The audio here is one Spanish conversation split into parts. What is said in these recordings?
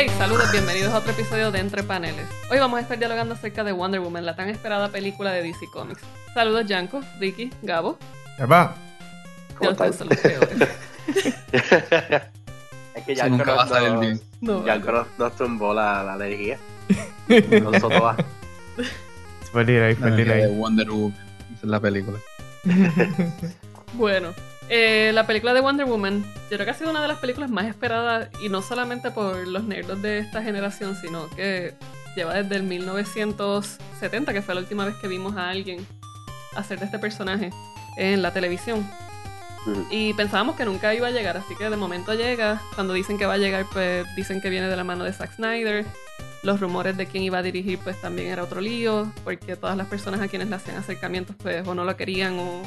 Hey, saludos, bienvenidos a otro episodio de Entre Paneles. Hoy vamos a estar dialogando acerca de Wonder Woman, la tan esperada película de DC Comics. Saludos, Yanko, Ricky, Gabo. Epa, Ya ustedes son los peores. Es que Eso ya nunca va a salir bien. No, Ya Yanko. nos, nos tumbó la, la energía. Nosotros va. fue delay, fue de delay. Wonder Woman. Esa es la película. Bueno, eh, la película de Wonder Woman, yo creo que ha sido una de las películas más esperadas y no solamente por los nerdos de esta generación, sino que lleva desde el 1970, que fue la última vez que vimos a alguien hacer de este personaje en la televisión. Y pensábamos que nunca iba a llegar, así que de momento llega. Cuando dicen que va a llegar, pues dicen que viene de la mano de Zack Snyder. Los rumores de quién iba a dirigir, pues también era otro lío, porque todas las personas a quienes le hacían acercamientos, pues o no lo querían o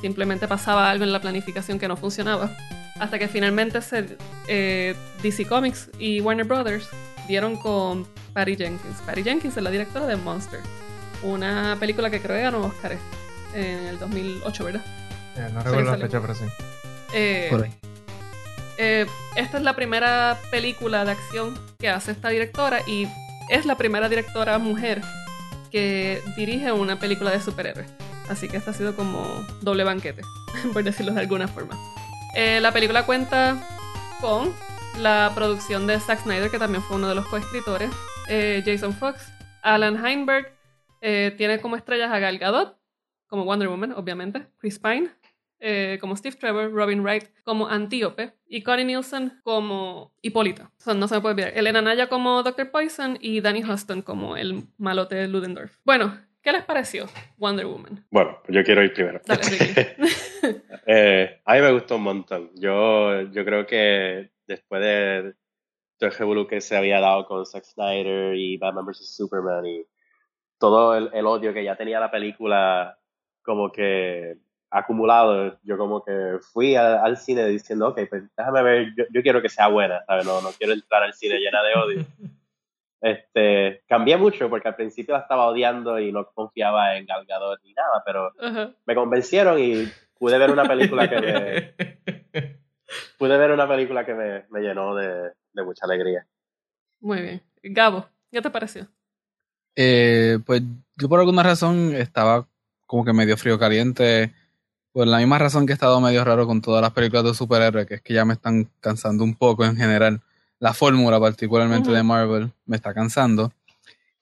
simplemente pasaba algo en la planificación que no funcionaba. Hasta que finalmente se, eh, DC Comics y Warner Brothers dieron con Patty Jenkins. Patty Jenkins es la directora de Monster, una película que creo que ganó Oscar en el 2008, ¿verdad? Eh, no recuerdo la fecha, pero sí. Eh, Por ahí. eh, esta es la primera película de acción que hace esta directora y es la primera directora mujer que dirige una película de superhéroes. Así que esta ha sido como doble banquete, por decirlo de alguna forma. Eh, la película cuenta con la producción de Zack Snyder, que también fue uno de los coescritores, eh, Jason Fox, Alan Heinberg, eh, tiene como estrellas a Gal Gadot, como Wonder Woman, obviamente, Chris Pine, como Steve Trevor, Robin Wright como Antíope y Connie Nielsen como Hipólita. O sea, no se me puede olvidar. Elena Naya como Dr. Poison y Danny Huston como el malote de Ludendorff. Bueno, ¿qué les pareció Wonder Woman? Bueno, pues yo quiero ir primero. Dale. Eh, a mí me gustó un montón. Yo, yo creo que después de todo el revolú que se había dado con Zack Snyder y Batman vs. Superman y todo el, el odio que ya tenía la película como que acumulado, yo como que fui a- al cine diciendo, ok, pues déjame ver, yo, yo quiero que sea buena, ¿sabes? No, no quiero entrar al cine llena de odio. Este, cambié mucho porque al principio la estaba odiando y no confiaba en Gal Gadot ni nada, pero me convencieron y pude ver una película que me, pude ver una película que me, me llenó de, de mucha alegría. Muy bien. Gabo, ¿qué te pareció? Eh, pues yo por alguna razón estaba como que medio frío caliente. Por la misma razón que he estado medio raro con todas las películas de superhéroes, que es que ya me están cansando un poco en general. La fórmula, particularmente de Marvel, me está cansando.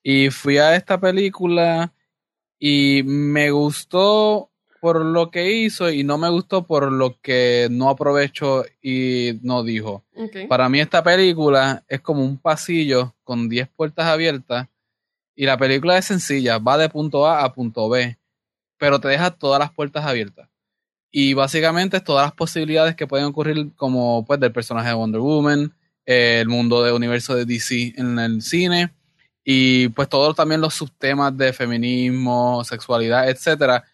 Y fui a esta película y me gustó por lo que hizo y no me gustó por lo que no aprovechó y no dijo. Para mí esta película es como un pasillo con 10 puertas abiertas y la película es sencilla, va de punto A a punto B, pero te deja todas las puertas abiertas. Y básicamente todas las posibilidades que pueden ocurrir como pues del personaje de Wonder Woman, eh, el mundo de universo de DC en el cine y pues todos también los subtemas de feminismo, sexualidad, etcétera.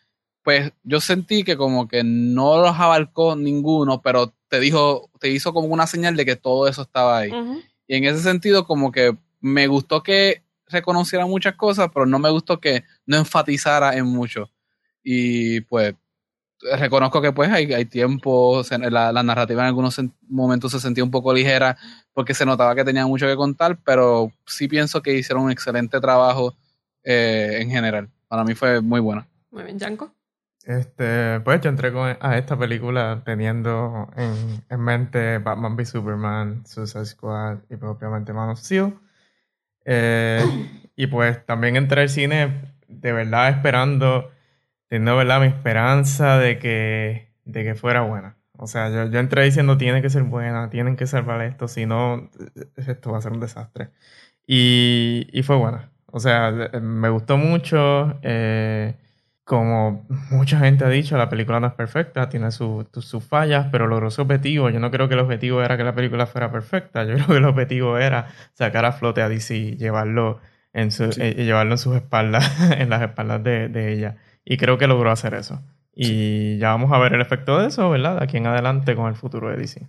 Pues yo sentí que como que no los abarcó ninguno, pero te dijo, te hizo como una señal de que todo eso estaba ahí. Y en ese sentido, como que me gustó que reconociera muchas cosas, pero no me gustó que no enfatizara en mucho. Y pues reconozco que pues hay, hay tiempo, se- la, la narrativa en algunos momentos se sentía un poco ligera porque se notaba que tenía mucho que contar, pero sí pienso que hicieron un excelente trabajo eh, en general. Para mí fue muy buena. Muy bien, Yanko. Este, pues yo entré con- a esta película teniendo en, en mente Batman v Superman, Suicide Squad y obviamente Man of Steel. Eh, y pues también entré al cine de verdad esperando, teniendo verdad mi esperanza de que, de que fuera buena. O sea, yo, yo entré diciendo tiene que ser buena, tienen que salvar esto, si no, esto va a ser un desastre. Y, y fue buena. O sea, eh, me gustó mucho. eh, como mucha gente ha dicho, la película no es perfecta, tiene su- sus fallas, pero logró su objetivo. Yo no creo que el objetivo era que la película fuera perfecta. Yo creo que el objetivo era sacar a flote a DC y llevarlo en, su- Sí. eh, llevarlo en sus espaldas, en las espaldas de, de ella. Y creo que logró hacer eso. Y ya vamos a ver el efecto de eso, ¿verdad? De aquí en adelante con el futuro de DC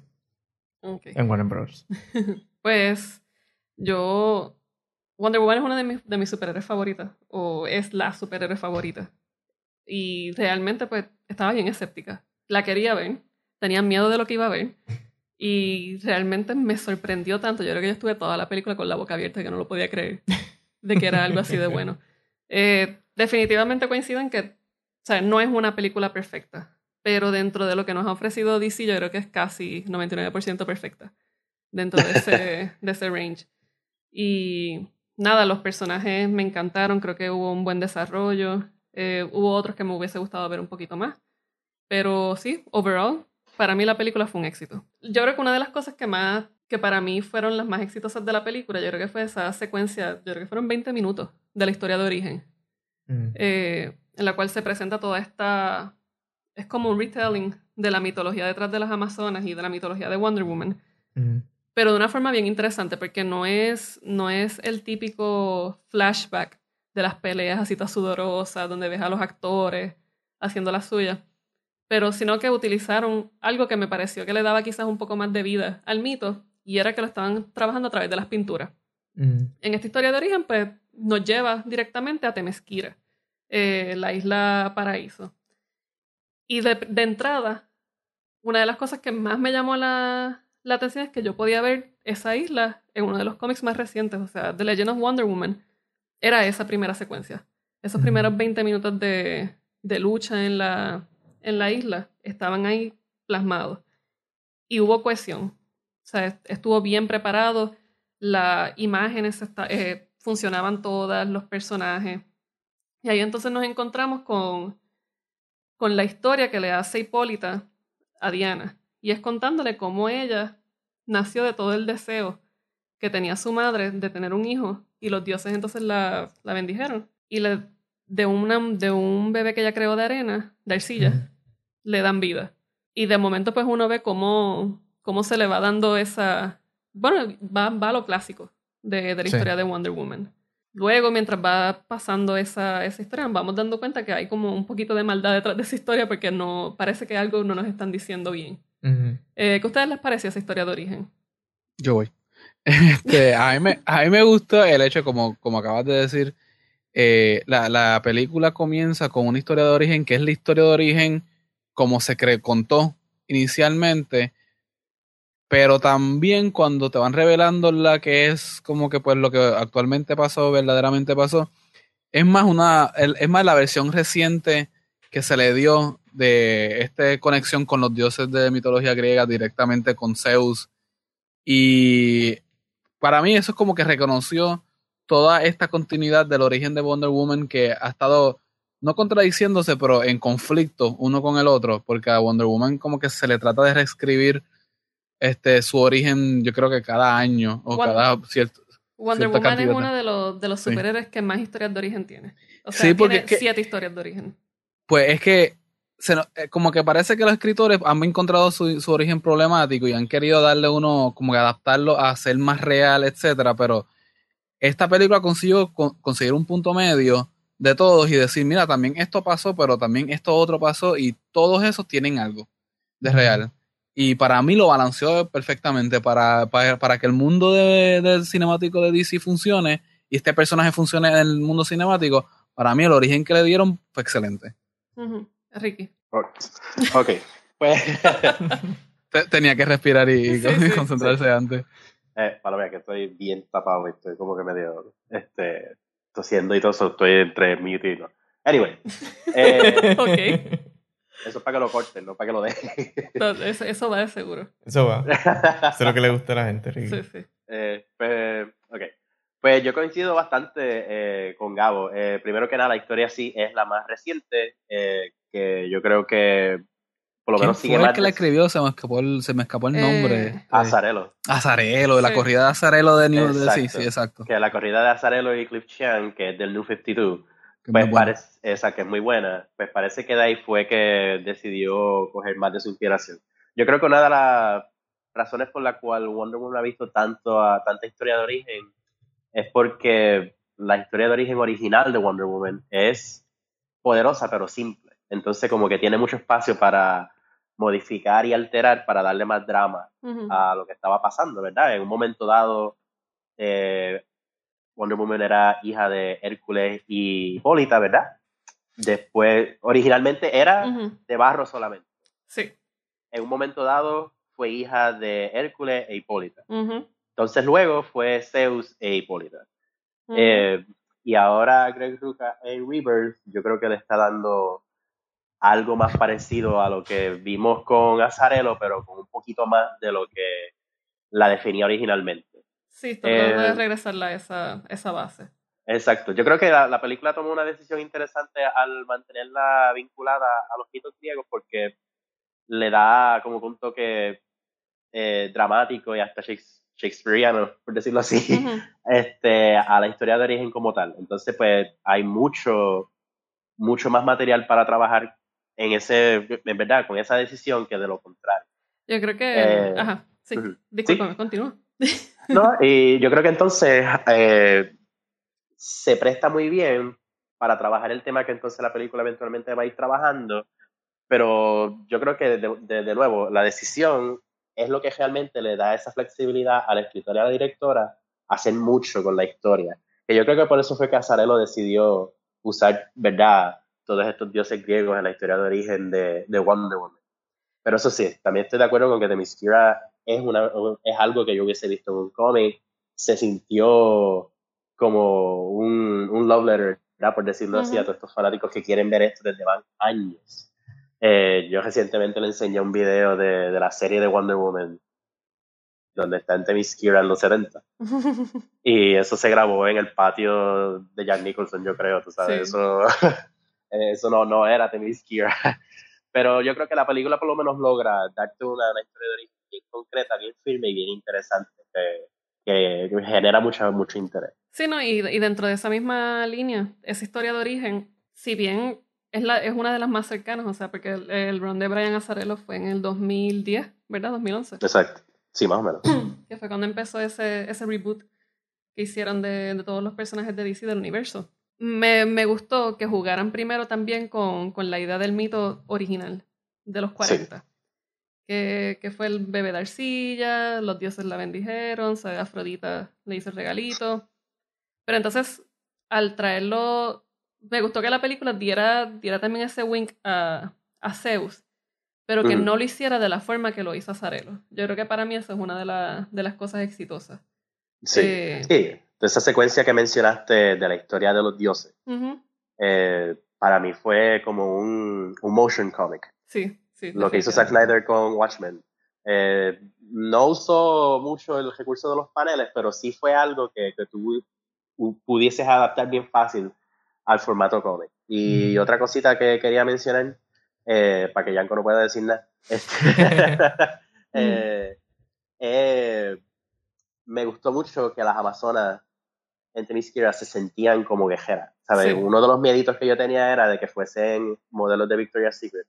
Ok. en Warner Bros. Pues yo. Wonder Woman es una de mis, de mis superhéroes favoritas. O es la superhéroe favorita. Y realmente, pues, estaba bien escéptica. La quería ver. Tenía miedo de lo que iba a ver. Y realmente me sorprendió tanto. Yo creo que yo estuve toda la película con la boca abierta que no lo podía creer de que era algo así de bueno. Eh, definitivamente coincido en que o sea, no es una película perfecta, pero dentro de lo que nos ha ofrecido DC yo creo que es casi 99% perfecta dentro de ese, de ese range. Y nada, los personajes me encantaron, creo que hubo un buen desarrollo. Eh, hubo otros que me hubiese gustado ver un poquito más. Pero sí, overall, para mí la película fue un éxito. Yo creo que una de las cosas que más, que para mí fueron las más exitosas de la película, yo creo que fue esa secuencia, yo creo que fueron 20 minutos de la historia de origen, Mm. eh, en la cual se presenta toda esta, es como un retelling de la mitología detrás de las Amazonas y de la mitología de Wonder Woman, Mm. pero de una forma bien interesante, porque no es, no es el típico flashback de las peleas así tan sudorosas, donde ves a los actores haciendo la suya, pero sino que utilizaron algo que me pareció que le daba quizás un poco más de vida al mito, y era que lo estaban trabajando a través de las pinturas. Mm. En esta historia de origen, pues nos lleva directamente a Temesquira, eh, la isla Paraíso. Y de, de entrada, una de las cosas que más me llamó la, la atención es que yo podía ver esa isla en uno de los cómics más recientes, o sea, The Legend of Wonder Woman. Era esa primera secuencia. Esos primeros 20 minutos de, de lucha en la, en la isla estaban ahí plasmados. Y hubo cohesión. O sea, est- estuvo bien preparado. Las imágenes esta- eh, funcionaban todas, los personajes. Y ahí entonces nos encontramos con, con la historia que le hace Hipólita a Diana. Y es contándole cómo ella nació de todo el deseo que tenía su madre de tener un hijo. Y los dioses entonces la, la bendijeron. Y le, de, una, de un bebé que ella creó de arena, de arcilla, Mm. le dan vida. Y de momento pues uno ve cómo, cómo se le va dando esa... Bueno, va, va a lo clásico de, de la Sí. historia de Wonder Woman. Luego, mientras va pasando esa, esa historia, nos vamos dando cuenta que hay como un poquito de maldad detrás de esa historia porque no parece que algo no nos están diciendo bien. Eh, ¿Qué a ustedes les pareció esa historia de origen? Yo voy. Este, a, mí me, a mí me gustó el hecho, como, como acabas de decir, eh, la, la película comienza con una historia de origen que es la historia de origen como se cre- contó inicialmente, pero también cuando te van revelando la que es como que pues lo que actualmente pasó, verdaderamente pasó, es más una, es más la versión reciente que se le dio de esta conexión con los dioses de mitología griega directamente con Zeus. Y para mí eso es como que reconoció toda esta continuidad del origen de Wonder Woman que ha estado no contradiciéndose, pero en conflicto uno con el otro, porque a Wonder Woman como que se le trata de reescribir este su origen, yo creo que cada año o Wonder- cada cierto. Wonder Woman es uno de los, de los Sí. superhéroes que más historias de origen tiene. O sea, Sí, porque tiene que- siete historias de origen. Pues es que se no- eh, como que parece que los escritores han encontrado su, su origen problemático y han querido darle uno, como que adaptarlo a ser más real, etcétera, pero esta película consiguió con- conseguir un punto medio de todos y decir, mira, también esto pasó, pero también esto otro pasó y todos esos tienen algo de real. Y para mí lo balanceó perfectamente para, para, para que el mundo de- del cinemático de DC funcione y este personaje funcione en el mundo cinemático. Para mí el origen que le dieron fue excelente. Ujú. Ricky. Ok, pues, Te- tenía que respirar y, y Sí, sí, concentrarse antes. eh, para mí que estoy bien tapado y estoy como que medio, este, tosiendo y todo eso, estoy entre mute y no. Anyway, eh, Ok. Eso es para que lo corten, no para que lo dejen. Eso, eso va de seguro. Eso va. Eso es lo que le gusta a la gente, Ricky. Sí, sí. Eh, pues, ok. Pues yo coincido bastante eh, con Gabo. Eh, primero que nada, la historia sí es la más reciente, eh, que yo creo que por lo ¿Quién menos sigue fue el que la escribió? Se me escapó el, se me escapó el Eh, nombre. Azarelo. Azarelo, de la Sí. corrida de Azarelo de New de- Sí, sí, exacto. Que la corrida de Azarelo y Cliff Chang, que es del New 52, Que pues parece, esa que es muy buena, pues parece que de ahí fue que decidió coger más de su inspiración. Yo creo que una de las razones por la cual Wonder Woman ha visto tanto a tanta historia de origen es porque la historia de origen original de Wonder Woman es poderosa pero simple. Entonces como que tiene mucho espacio para modificar y alterar para darle más drama a lo que estaba pasando, ¿verdad? En un momento dado, eh, Wonder Woman era hija de Hércules y Hipólita, ¿verdad? Después, originalmente era de barro solamente. Sí. En un momento dado fue hija de Hércules e Hipólita. Entonces luego fue Zeus e Hipólita. Eh, y ahora Greg Rucka en Rebirth, yo creo que le está dando algo más parecido a lo que vimos con Azarelo, pero con un poquito más de lo que la definía originalmente. Sí, tratando de eh, regresarla a esa, esa base. Exacto. Yo creo que la, la película tomó una decisión interesante al mantenerla vinculada a los mitos griegos porque le da como que un toque eh, dramático y hasta shakes- shakespeareano, por decirlo así, este, a la historia de origen como tal. Entonces, pues hay mucho, mucho más material para trabajar en ese, en verdad, con esa decisión que de lo contrario. Yo creo que. Eh, ajá, sí. ujú. Discúlpame, continúa. ¿No? Y yo creo que entonces eh, se presta muy bien para trabajar el tema que entonces la película eventualmente va a ir trabajando, pero yo creo que de, de- de nuevo la decisión es lo que realmente le da esa flexibilidad a la escritora y a la directora hacer mucho con la historia. Que yo creo que por eso fue que Azarelo decidió usar, ¿verdad?, todos estos dioses griegos en la historia de origen de, de Wonder Woman. Pero eso sí, también estoy de acuerdo con que Themyscira es, una, es algo que yo hubiese visto en un cómic. Se sintió como un, un love letter, ¿verdad? por decirlo así, a todos estos fanáticos que quieren ver esto desde van años. Eh, yo recientemente le enseñé un video de, de la serie de Wonder Woman, donde está en Themyscira en los 70. Y eso se grabó en el patio de Jack Nicholson, yo creo, tú sabes. Sí. Eso, eso no, no era Themyscira. Pero yo creo que la película por lo menos logra darte una, una historia de origen bien concreta, bien firme y bien interesante, que, que genera mucha, mucho interés. Sí, no, y, y dentro de esa misma línea, esa historia de origen, si bien es, la, es una de las más cercanas, o sea, porque el, el run de Brian Azzarello fue en el 2010, ¿verdad? 2011, Exacto. Sí, más o menos. que fue cuando empezó ese, ese reboot que hicieron de, de todos los personajes de DC del universo. Me, me gustó que jugaran primero también con, con la idea del mito original de los 40. Que, que fue el bebé de arcilla, los dioses la bendijeron, Afrodita le hizo el regalito. Pero entonces, al traerlo, me gustó que la película diera, diera también ese wink a, a Zeus, pero que no lo hiciera de la forma que lo hizo Azarelo. Yo creo que para mí eso es una de, la- de las cosas exitosas. Sí. Eh. sí. Esa secuencia que mencionaste de la historia de los dioses, eh, para mí fue como un, un motion comic. Sí, sí. lo que hizo Zack. Snyder con Watchmen. Eh, no usó mucho el recurso de los paneles, pero sí fue algo que, que tú pu- pudieses adaptar bien fácil al formato cómic. Y Mm. otra cosita que quería mencionar, eh, para que Yanko no pueda decir nada, este, me gustó mucho que las amazonas en Themyscira se sentían como guerreras. ¿sabes? Sí. Uno de los mieditos que yo tenía era de que fuesen modelos de Victoria's Secret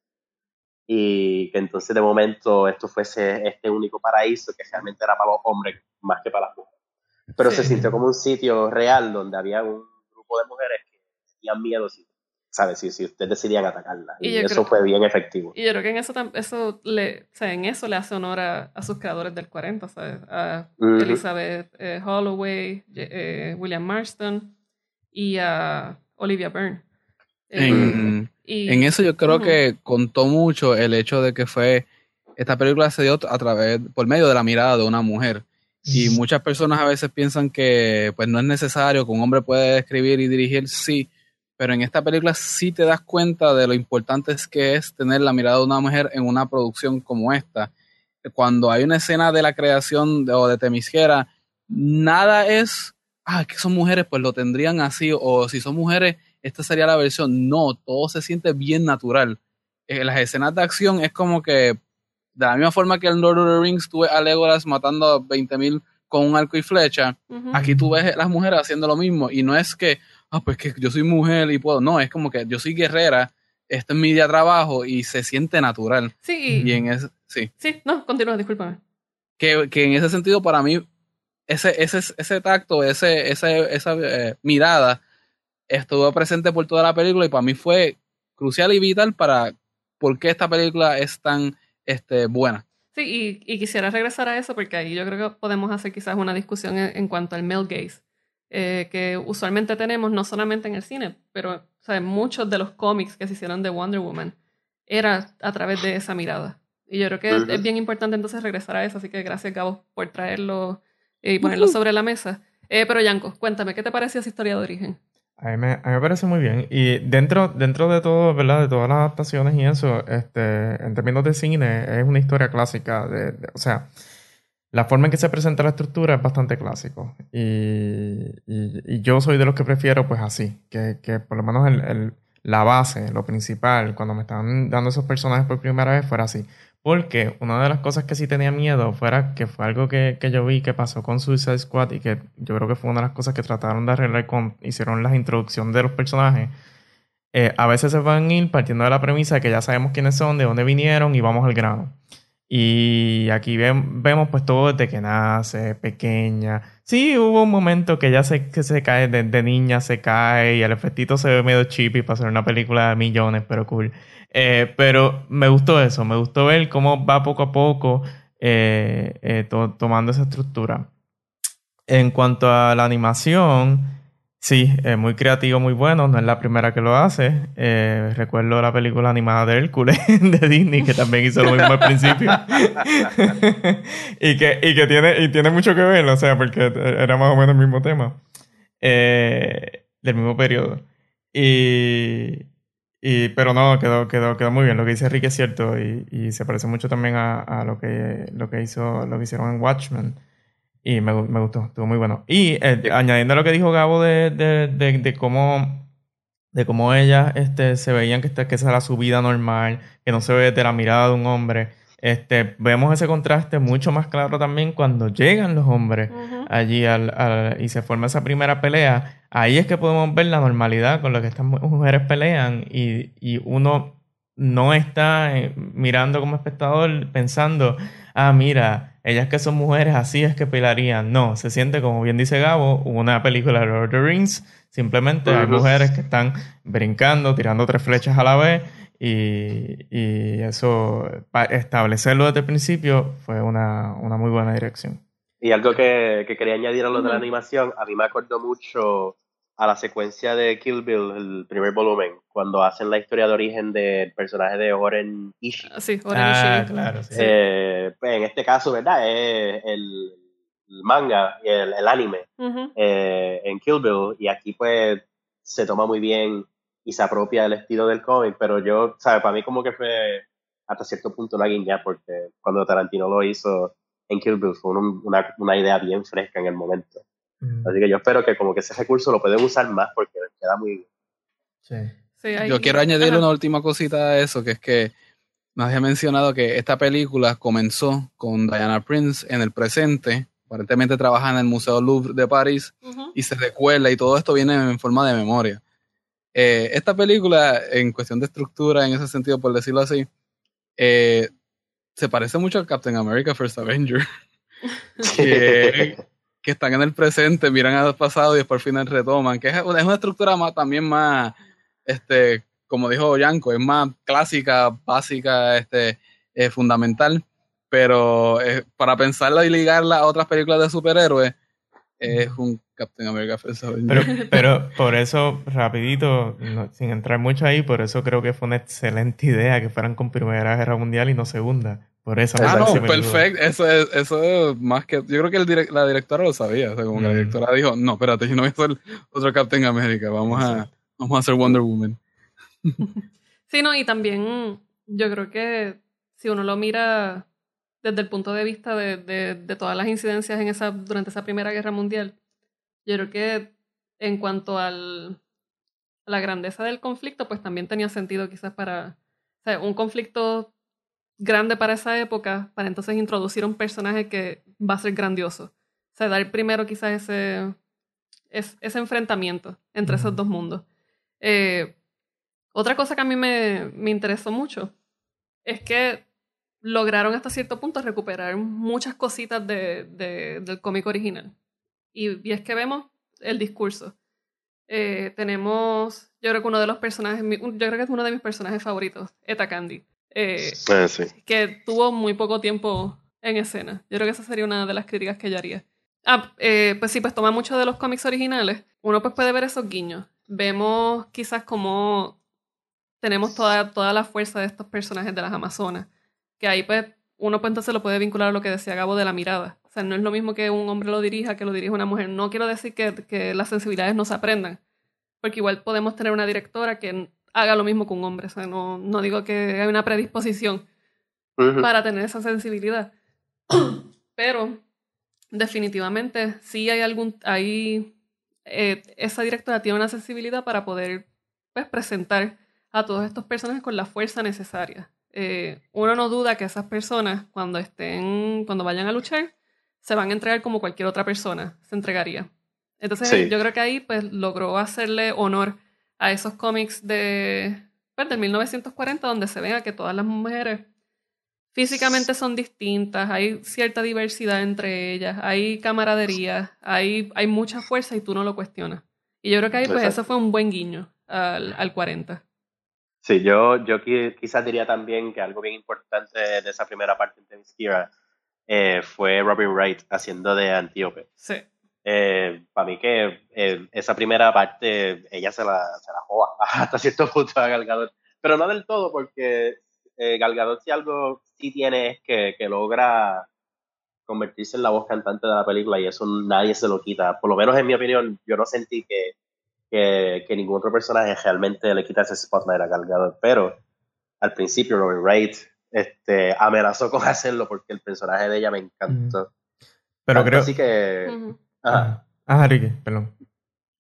y que entonces de momento esto fuese este único paraíso que realmente era para los hombres más que para las mujeres. Pero Sí. se sintió como un sitio real donde había un grupo de mujeres que tenían miedo, si, ¿sabes? Si, si ustedes decidían atacarla. Y eso creo- fue bien efectivo. Y yo creo que en eso, eso le, o sea, en eso le hace honor a, a sus creadores del 40, ¿sabes? A. Elizabeth eh, Holloway, eh, William Marston y a Olivia Byrne. Eh, En, y, en eso yo creo que contó mucho el hecho de que fue esta película se dio a través por medio de la mirada de una mujer y muchas personas a veces piensan que pues no es necesario que un hombre puede escribir y dirigir sí pero en esta película sí te das cuenta de lo importante que es tener la mirada de una mujer en una producción como esta cuando hay una escena de la creación de, o de Temisquera nada es ah que son mujeres pues lo tendrían así o si son mujeres esta sería la versión. No, todo se siente bien natural. En las escenas de acción es como que, de la misma forma que en Lord of the Rings tuve a Legolas matando a 20.000 con un arco y flecha, aquí tú ves las mujeres haciendo lo mismo. Y no es que, ah, pues que yo soy mujer y puedo. No, es como que yo soy guerrera, este es mi día de trabajo y se siente natural. Sí, y- en ese, sí. sí, no, continúa, discúlpame. Que, que en ese sentido, para mí, ese, ese, ese tacto, ese, ese, esa eh, mirada estuvo presente por toda la película y para mí fue crucial y vital para por qué esta película es tan este, buena. Sí, y, y quisiera regresar a eso porque ahí yo creo que podemos hacer quizás una discusión en, en cuanto al male gaze, eh, que usualmente tenemos no solamente en el cine, pero o sea, muchos de los cómics que se hicieron de Wonder Woman era a través de esa mirada. Y yo creo que es bien importante entonces regresar a eso, así que gracias Gabo por traerlo y ponerlo sobre la mesa. Eh, pero Yanko, cuéntame, ¿qué te pareció esa historia de origen? A mí, me, a mí me parece muy bien. Y dentro, dentro de todo, ¿verdad? De todas las adaptaciones y eso, este, en términos de cine, es una historia clásica. De, o sea, la forma en que se presenta la estructura es bastante clásico. Y, y, yo soy de los que prefiero, pues así, que, que por lo menos el, el, la base, lo principal, cuando me estaban dando esos personajes por primera vez, fuera así. Porque una de las cosas que sí tenía miedo fuera que fue algo que, que, yo vi que pasó con Suicide Squad y que yo creo que fue una de las cosas que trataron de arreglar cuando hicieron la introducción de los personajes. Eh, a veces se van a ir partiendo de la premisa de que ya sabemos quiénes son, de dónde vinieron y vamos al grano. Y aquí vemos pues todo desde que nace, pequeña. Sí, hubo un momento que ya se, que se cae, de, niña se cae y el efectito se ve medio chippy para hacer una película de millones, pero cool. Eh, pero me gustó eso, me gustó ver cómo va poco a poco eh, eh, tomando esa estructura. En cuanto a la animación, sí, es muy creativo, muy bueno, no es la primera que lo hace. recuerdo la película animada de Hércules de Disney, que también hizo lo mismo al principio. y, que, y que tiene, y tiene mucho que ver, o sea, porque era más o menos el mismo tema. del mismo periodo. Y, y, pero no, quedó, quedó, quedó muy bien. Lo que dice Rick es cierto y, y se parece mucho también a, a, lo, que, lo, que hizo, lo que hicieron en Watchmen. Y me, me gustó, estuvo muy bueno. Y eh, añadiendo a lo que dijo Gabo de, de, de, de cómo, de cómo ellas este, se veían que, que esa era su vida normal, que no se ve de la mirada de un hombre. Este, vemos ese contraste mucho más claro también cuando llegan los hombres allí al, al, y se forma esa primera pelea ahí es que podemos ver la normalidad con la que estas mujeres pelean y, y uno no está eh, mirando como espectador pensando, ah, mira, ellas que son mujeres así es que pelearían. No, se siente, como bien dice Gabo, una película de Lord of the Rings. Simplemente hay mujeres que están brincando, tirando tres flechas a la vez y, y eso, para establecerlo desde el principio fue una, una muy buena dirección. Y algo que, que quería añadir a lo de la animación, a mí me acordó mucho a la secuencia de Kill Bill, el primer volumen, cuando hacen la historia de origen del personaje de Oren Ishii. Ah, sí, Oren ah, claro, sí. Eh, pues en este caso, ¿verdad? Es el, manga, el, el anime eh, en Kill Bill, y aquí pues se toma muy bien y se apropia el estilo del cómic, pero yo, ¿sabes? Para mí como que fue hasta cierto punto una guiña, porque cuando Tarantino lo hizo en Kill Bill fue una, una idea bien fresca en el momento. Mm. Así que yo espero que como que ese recurso lo pueden usar más porque queda muy bien. Sí. Yo quiero añadir una última cosita a eso, que es que me había mencionado que esta película comenzó con Diana Prince en el presente, aparentemente trabaja en el Museo Louvre de París y se recuerda y todo esto viene en forma de memoria. Eh, esta película, en cuestión de estructura, en ese sentido, por decirlo así, eh, se parece mucho a Captain America First Avenger. que están en el presente, miran al pasado y después al final retoman, que es una, es una estructura más, también más, este, como dijo Yanko, es más clásica, básica, este, eh, fundamental, pero eh, para pensarla y ligarla a otras películas de superhéroes, es un Captain America pero, pero por eso, rapidito, sin entrar mucho ahí, por eso creo que fue una excelente idea que fueran con Primera Guerra Mundial y no Segunda. Por eso. Ah, no, perfecto. Eso es, eso es más que. Yo creo que el la directora lo sabía. O sea, como que la mm. directora dijo: No, espérate, yo no voy a hacer otro Captain America. Vamos a, vamos a hacer Wonder Woman. Sí, no, y también yo creo que si uno lo mira desde el punto de vista de, de, de todas las incidencias en esa, durante esa Primera Guerra Mundial, yo creo que en cuanto al, a la grandeza del conflicto, pues también tenía sentido quizás para. O sea, un conflicto grande para esa época, para entonces introducir un personaje que va a ser grandioso. O sea, dar primero quizás ese, ese, enfrentamiento entre esos dos mundos. Eh, otra cosa que a mí me, me interesó mucho es que lograron hasta cierto punto recuperar muchas cositas de, de, del cómic original. Y, y, es que vemos el discurso. Eh, tenemos, yo creo que uno de los personajes, yo creo que es uno de mis personajes favoritos, Eta Candy. Eh, ah, que tuvo muy poco tiempo en escena. Yo creo que esa sería una de las críticas que yo haría. Ah, eh, pues sí, pues toma mucho de los cómics originales. Uno pues puede ver esos guiños. Vemos quizás como tenemos toda, toda la fuerza de estos personajes de las Amazonas. Que ahí pues uno pues entonces lo puede vincular a lo que decía Gabo de la mirada. O sea, no es lo mismo que un hombre lo dirija que lo dirija una mujer. No quiero decir que, que las sensibilidades no se aprendan, porque igual podemos tener una directora que haga lo mismo con un hombre. O sea, no, no digo que hay una predisposición para tener esa sensibilidad. Pero definitivamente sí hay algún, hay, eh, esa directora tiene una sensibilidad para poder pues, presentar a todos estos personajes con la fuerza necesaria. Eh, uno no duda que esas personas cuando estén, cuando vayan a luchar, se van a entregar como cualquier otra persona se entregaría. Entonces Sí. yo creo que ahí pues logró hacerle honor a esos cómics de, pues, del 1940 donde se vea que todas las mujeres físicamente son distintas, hay cierta diversidad entre ellas, hay camaradería, hay, hay mucha fuerza y tú no lo cuestionas. Y yo creo que ahí pues Exacto. eso fue un buen guiño al, al 40. Sí, yo, yo qui- quizás diría también que algo bien importante de esa primera parte de Themyscira eh, fue Robin Wright haciendo de Antíope. Sí. Eh, para mí que eh, esa primera parte ella se la, se la joda hasta cierto punto a Gal Gadot. Pero no del todo porque eh, Gal Gadot si algo sí tiene es que, que logra convertirse en la voz cantante de la película y eso nadie se lo quita. Por lo menos en mi opinión, yo no sentí que, que, que ningún otro personaje realmente le quita ese spotlight a Gal Gadot. Pero al principio Robin Wright este, amenazó con hacerlo porque el personaje de ella me encantó. Pero Tanto creo. Así que... ajá. Ah, Ricky, perdón.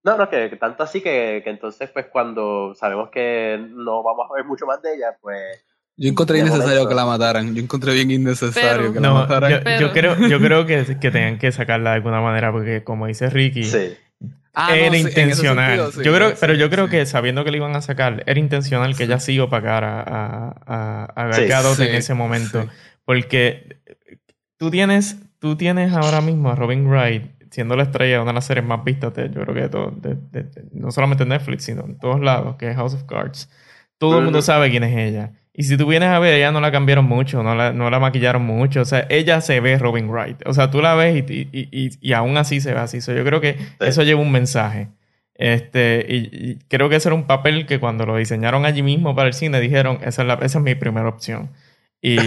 No, no, que, que tanto así que, que entonces, pues cuando sabemos que no vamos a ver mucho más de ella, pues Yo encontré innecesario que la mataran. Yo encontré bien innecesario Pero- que la No, mataran. yo, yo creo, yo creo que, que tenían que sacarla de alguna manera, porque como dice Ricky, sí. Ah, no, era sí, intencional. sentido, sí, yo creo, sí, pero yo creo sí. que sabiendo que le iban a sacar, era intencional que ella sí opacara a, a, a en ese momento. sí. Porque tú tienes, tú tienes ahora mismo a Robin Wright siendo la estrella de una de las series más vistas, de, yo creo que de todo, de- de- de- no solamente en Netflix, sino en todos lados, que es House of Cards. Todo el mundo sabe quién es ella. Y si tú vienes a ver, ella no la cambiaron mucho, no la, no la maquillaron mucho. O sea, ella se ve Robin Wright. O sea, tú la ves y, y, y, y aún así se ve así. So, yo creo que eso lleva un mensaje. Este, y, y creo que ese era un papel que cuando lo diseñaron allí mismo para el cine dijeron, esa es, la, esa es mi primera opción. Y,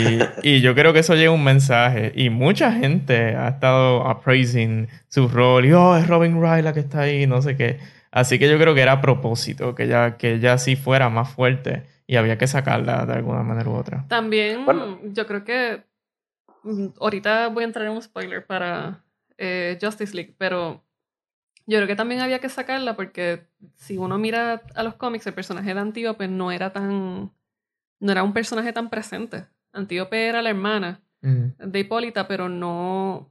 y yo creo que eso lleva un mensaje. Y mucha gente ha estado appraising su rol. Y, oh, es Robin Wright la que está ahí, no sé qué. Así que yo creo que era a propósito, que ella, que ella sí fuera más fuerte y había que sacarla de alguna manera u otra. También Bueno. yo creo que mm, ahorita voy a entrar en un spoiler para eh, Justice League, pero yo creo que también había que sacarla porque si uno mira a los cómics, el personaje de Antíope no era tan. no era un personaje tan presente. Antíope era la hermana de Hipólita, pero no,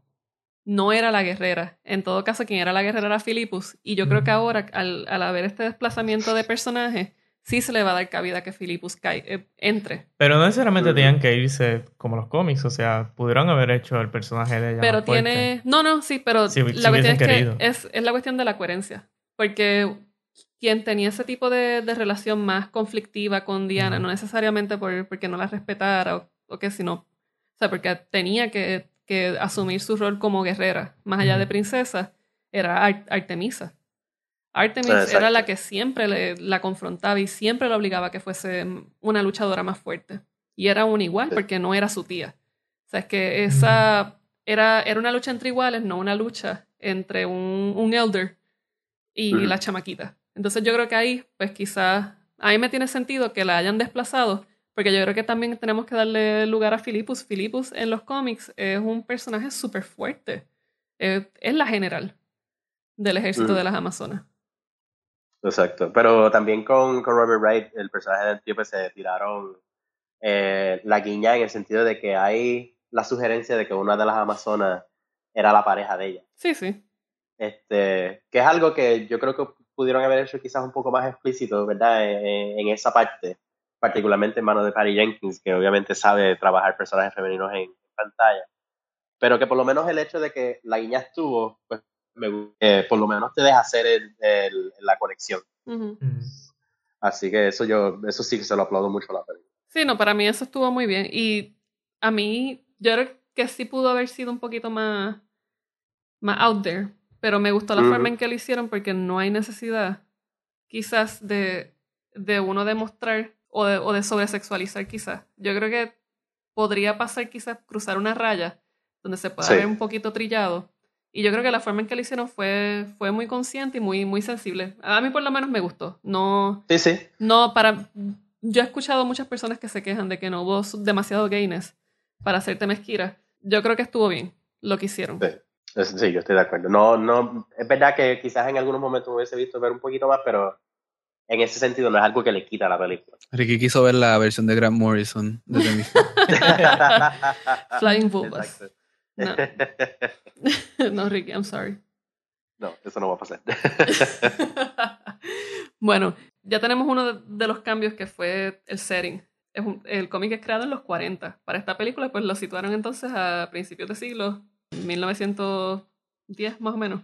no era la guerrera. En todo caso, quien era la guerrera era Filipus. Y yo creo que ahora, al, al haber este desplazamiento de personaje, sí se le va a dar cabida a que Filipus cae, eh, entre. Pero no necesariamente tenían que irse como los cómics, o sea, pudieron haber hecho el personaje de ella. Pero más fuerte. tiene. No, no, sí, pero Si- si la cuestión es que es, es la cuestión de la coherencia. Porque quien tenía ese tipo de, de relación más conflictiva con Diana, no necesariamente por, porque no la respetara o, o que sino. O sea, porque tenía que, que asumir su rol como guerrera, más allá de princesa, era Ar- Artemisa. Artemis Exacto. era la que siempre le- la confrontaba y siempre la obligaba a que fuese una luchadora más fuerte. Y era un igual porque no era su tía. O sea, es que esa era, era una lucha entre iguales, no una lucha entre un, un elder y la chamaquita. Entonces yo creo que ahí, pues quizás, a mí me tiene sentido que la hayan desplazado, porque yo creo que también tenemos que darle lugar a Philippus. Philippus en los cómics es un personaje súper fuerte. Es la general del ejército Ujú. de las Amazonas. Exacto. Pero también con, con Robert Wright, el personaje de Antíope, se tiraron eh, la guiña en el sentido de que hay la sugerencia de que una de las amazonas era la pareja de ella. Sí, sí. Este, que es algo que yo creo que pudieron haber hecho quizás un poco más explícito, ¿verdad? En, en esa parte, particularmente en manos de Patty Jenkins, que obviamente sabe trabajar personajes femeninos en, en pantalla. Pero que por lo menos el hecho de que la guiña estuvo, pues me, eh, por lo menos te deja hacer el- el- la conexión. Mm. Así que eso yo, eso sí que se lo aplaudo mucho a la película. Sí, no, para mí eso estuvo muy bien. Y a mí, yo creo que sí pudo haber sido un poquito más, más out there. Pero me gustó la forma en que lo hicieron porque no hay necesidad, quizás, de, de uno demostrar o de, o de sobresexualizar, quizás. Yo creo que podría pasar quizás cruzar una raya donde se pueda Sí. ver un poquito trillado. Y yo creo que la forma en que lo hicieron fue, fue muy consciente y muy, muy sensible. A mí por lo menos me gustó. No, Sí, sí. no, para. Yo he escuchado muchas personas que se quejan de que no hubo demasiado gayness para hacerte mezquira. Yo creo que estuvo bien lo que hicieron. Sí. Yo estoy de acuerdo. No, no, es verdad que quizás en algunos momentos me hubiese visto ver un poquito más, pero en ese sentido no es algo que le quita a la película. Ricky quiso ver la versión de Grant Morrison de. Flying. Exacto. No. no, Ricky, I'm sorry. No, eso no va a pasar. bueno, ya tenemos uno de, de los cambios que fue el setting. Es un- el cómic es creado en los 40. Para esta película, pues lo situaron entonces a principios de siglo, 1910 más o menos,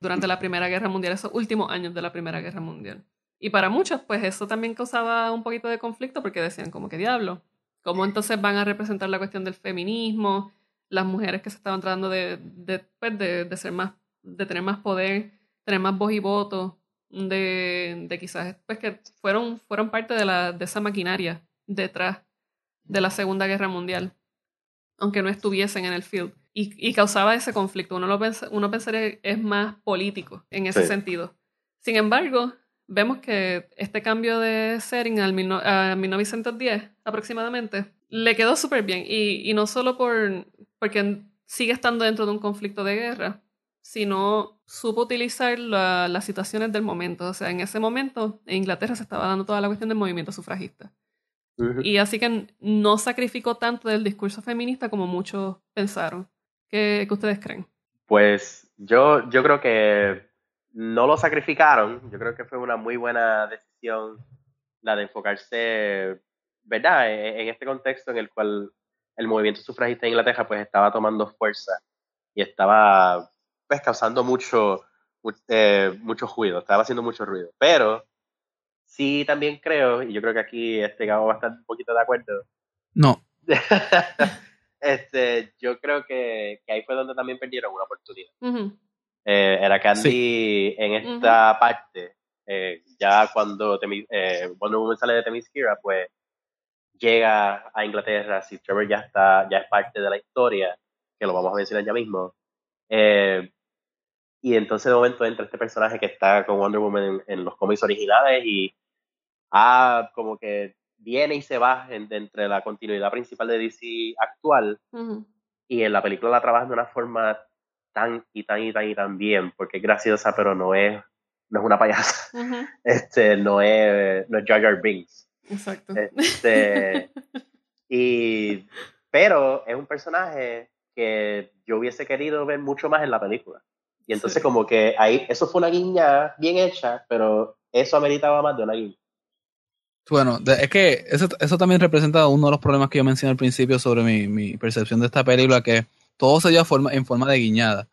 Durante la Primera Guerra Mundial, esos últimos años de la Primera Guerra Mundial. Y para muchos, pues eso también causaba un poquito de conflicto porque decían, como que diablo, ¿cómo entonces van a representar la cuestión del feminismo? Las mujeres que se estaban tratando de, de, pues, de, de ser más, de tener más poder, tener más voz y voto, de, de quizás pues que fueron, fueron parte de, la, de esa maquinaria detrás de la Segunda Guerra Mundial, aunque no estuviesen en el field. Y, y causaba ese conflicto. Uno, lo pens- uno pensaría que es más político en ese Sí. sentido. Sin embargo, vemos que este cambio de setting al mil no- a 1910 aproximadamente le quedó súper bien. Y, y no solo por, porque sigue estando dentro de un conflicto de guerra, sino supo utilizar la- las situaciones del momento. O sea, en ese momento en Inglaterra se estaba dando toda la cuestión del movimiento sufragista. Y así que no sacrificó tanto del discurso feminista como muchos pensaron. ¿Qué, qué ustedes creen? Pues yo, yo creo que no lo sacrificaron. Yo creo que fue una muy buena decisión la de enfocarse, ¿verdad? En, en este contexto en el cual el movimiento sufragista en Inglaterra pues estaba tomando fuerza y estaba pues causando mucho, mu- eh, mucho ruido, estaba haciendo mucho ruido. Pero sí también creo, y yo creo que aquí este Gabo va a estar un poquito de acuerdo, No, este, yo creo que, que ahí fue donde también perdieron una oportunidad. Ujú, Eh, era Candy en esta parte, eh, ya cuando Temi- eh, Wonder Woman sale de Themyscira, pues llega a Inglaterra, si Trevor ya está, ya es parte de la historia, que lo vamos a mencionar ya mismo. Eh, y entonces de momento entra este personaje que está con Wonder Woman en, en los cómics originales y ah, como que viene y se va en- entre la continuidad principal de DC actual ujú. y en la película la trabajan de una forma tan y tan y tan y tan bien, porque es graciosa, pero no es, no es una payasa. Este, no es, no es Jar Jar Binks. Exacto. Este, y, pero es un personaje que yo hubiese querido ver mucho más en la película. Y entonces Sí. como que ahí, eso fue una guiña bien hecha, pero eso ameritaba más de una guiña. Bueno, es que eso, eso también representa uno de los problemas que yo mencioné al principio sobre mi, mi percepción de esta película, que todo se dio forma, en forma de guiñada.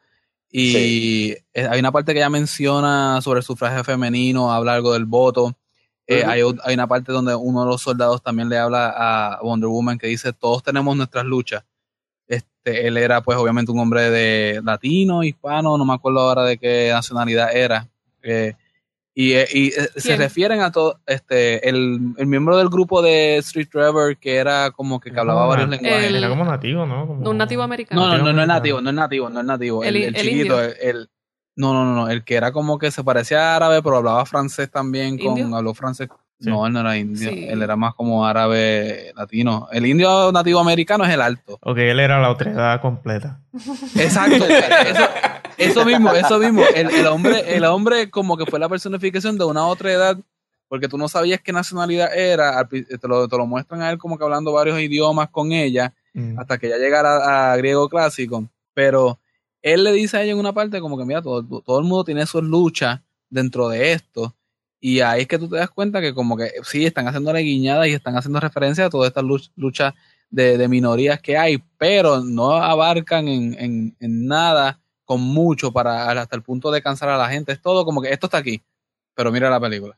Y eh, hay una parte que ella menciona sobre el sufragio femenino, habla algo del voto. Eh, hay una parte donde uno de los soldados también le habla a Wonder Woman que dice, todos tenemos nuestras luchas. Este, él era pues obviamente un hombre de latino, hispano, no me acuerdo ahora de qué nacionalidad era. Eh, y eh, y, eh, se refieren a todo, este, el, el miembro del grupo de Street Trevor que era como que, que hablaba varios lenguajes. El- Era como nativo, ¿no? Como- Un nativo americano. No, no, no, no es nativo, no es nativo, no es nativo, el, El- el el chiquito, el, el- no, no, no, no, el que era como que se parecía a árabe, pero hablaba francés también, con, ¿Indio? habló francés. Sí. No, él no era indio, Sí. él era más como árabe latino. El indio nativo americano es el alto. Ok, él era la otredad completa. Exacto, eso, eso mismo, eso mismo. El, el hombre, el hombre como que fue la personificación de una otra edad, porque tú no sabías qué nacionalidad era, te lo, te lo muestran a él como que hablando varios idiomas con ella, Mm. hasta que ya llegara a griego clásico. Pero él le dice a ella en una parte como que, mira, todo, todo el mundo tiene sus luchas dentro de esto. Y ahí es que tú te das cuenta que como que sí, están haciendo guiñadas y están haciendo referencia a todas estas luch- luchas de, de minorías que hay, pero no abarcan en, en, en nada con mucho para hasta el punto de cansar a la gente. Es todo como que esto está aquí, pero mira la película.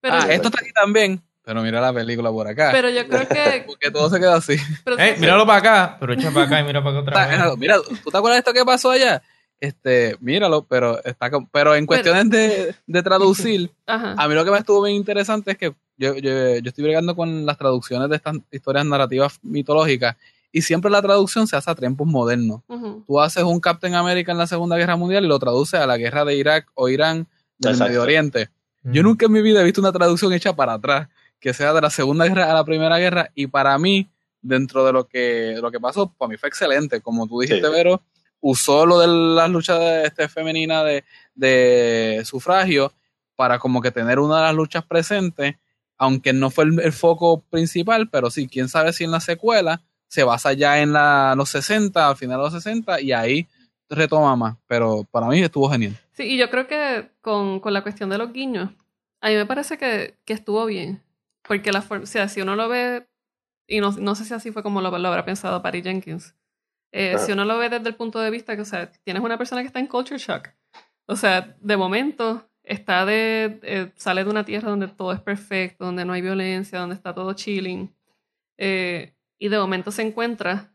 Pero, ah, esto está aquí también, pero mira la película por acá. pero yo creo que. Porque todo se queda así. pero- Eh, míralo para acá, pero echa para acá y mira para acá otra vez. mira, ¿tú te acuerdas de esto que pasó allá? Este, míralo, pero está pero en cuestiones de, de traducir, Ajá. a mí lo que me estuvo bien interesante es que yo, yo, yo estoy bregando con las traducciones de estas historias narrativas mitológicas y siempre la traducción se hace a tiempos modernos. Ujú. Tú haces un Captain America en la Segunda Guerra Mundial y lo traduces a la guerra de Irak o Irán del Exacto. Medio Oriente. Mm. Yo nunca en mi vida he visto una traducción hecha para atrás, que sea de la Segunda Guerra a la Primera Guerra, y para mí, dentro de lo que, lo que pasó, para mí fue excelente. Como tú dijiste, Sí. Vero, usó lo de las luchas de, este, femeninas de, de sufragio para como que tener una de las luchas presentes, aunque no fue el, foco principal, pero sí, quién sabe si en la secuela se basa ya en la, los 60, al final de los 60, y ahí retoma más. Pero para mí estuvo genial. Sí, y yo creo que con, con la cuestión de los guiños, a mí me parece que, que estuvo bien. Porque la forma, o sea, si uno lo ve, y no, no sé si así fue como lo, lo habrá pensado Patty Jenkins, eh, si uno lo ve desde el punto de vista que, o sea, tienes una persona que está en culture shock. O sea, de momento está de, eh, sale de una tierra donde todo es perfecto, donde no hay violencia, donde está todo chilling. eh, y de momento se encuentra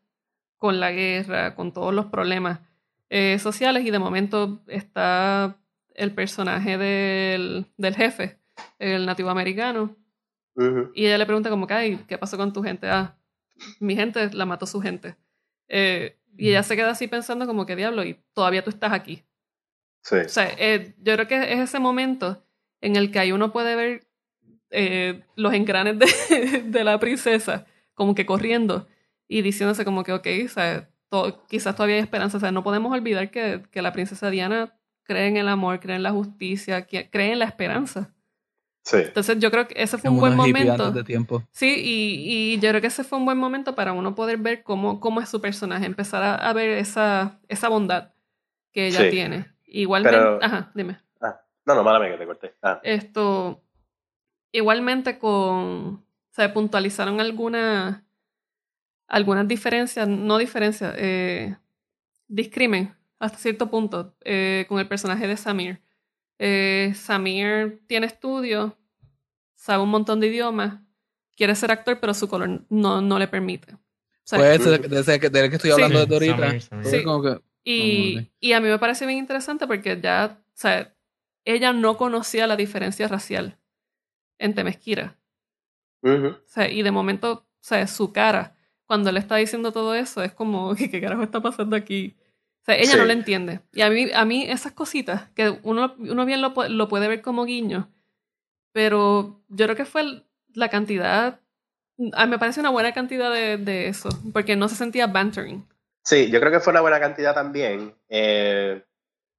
con la guerra, con todos los problemas sociales y de momento está el personaje del, del jefe, el nativo americano, y ella le pregunta como que, "Ay, ¿qué pasó con tu gente? Ah, mi gente la mató su gente. Eh, y ella se queda así pensando como que diablo, y todavía tú estás aquí. Sí. O sea, eh, yo creo que es ese momento en el que ahí uno puede ver eh, los engranes de, de la princesa como que corriendo y diciéndose como que, ok, o sea, to- quizás todavía hay esperanza. O sea, no podemos olvidar que, que la princesa Diana cree en el amor, cree en la justicia, cree en la esperanza. Sí. Entonces yo creo que ese fue En un buen momento. de tiempo. Sí, y, y yo creo que ese fue un buen momento para uno poder ver cómo, cómo es su personaje, empezar a, a ver esa, esa bondad que ella Sí. tiene. Igualmente, Pero- ajá, dime. No, no, mala que te corté. Ah, Esto, igualmente con, se puntualizaron algunas, algunas diferencias, no diferencias, eh, discrimen hasta cierto punto eh, con el personaje de Samir. Eh, Samir tiene estudios, sabe un montón de idiomas, quiere ser actor, pero su color no, no le permite. O sea, Pues ese, de ese que, del que estoy Sí. hablando desde ahorita. Samir, Samir. Entonces, Sí. como que, Y, y a mí me parece bien interesante porque ya, o sea, ella no conocía la diferencia racial en Temesquira. ujú. O sea, y de momento, o sea, su cara, cuando le está diciendo todo eso, es como, ¿qué, qué carajo está pasando aquí? Sea, ella Sí. no lo entiende. Y a mí, a mí esas cositas, que uno, uno bien lo, lo puede ver como guiño, pero yo creo que fue la cantidad, a mí me parece una buena cantidad de, de eso, porque no se sentía bantering. Sí, yo creo que fue una buena cantidad también, eh,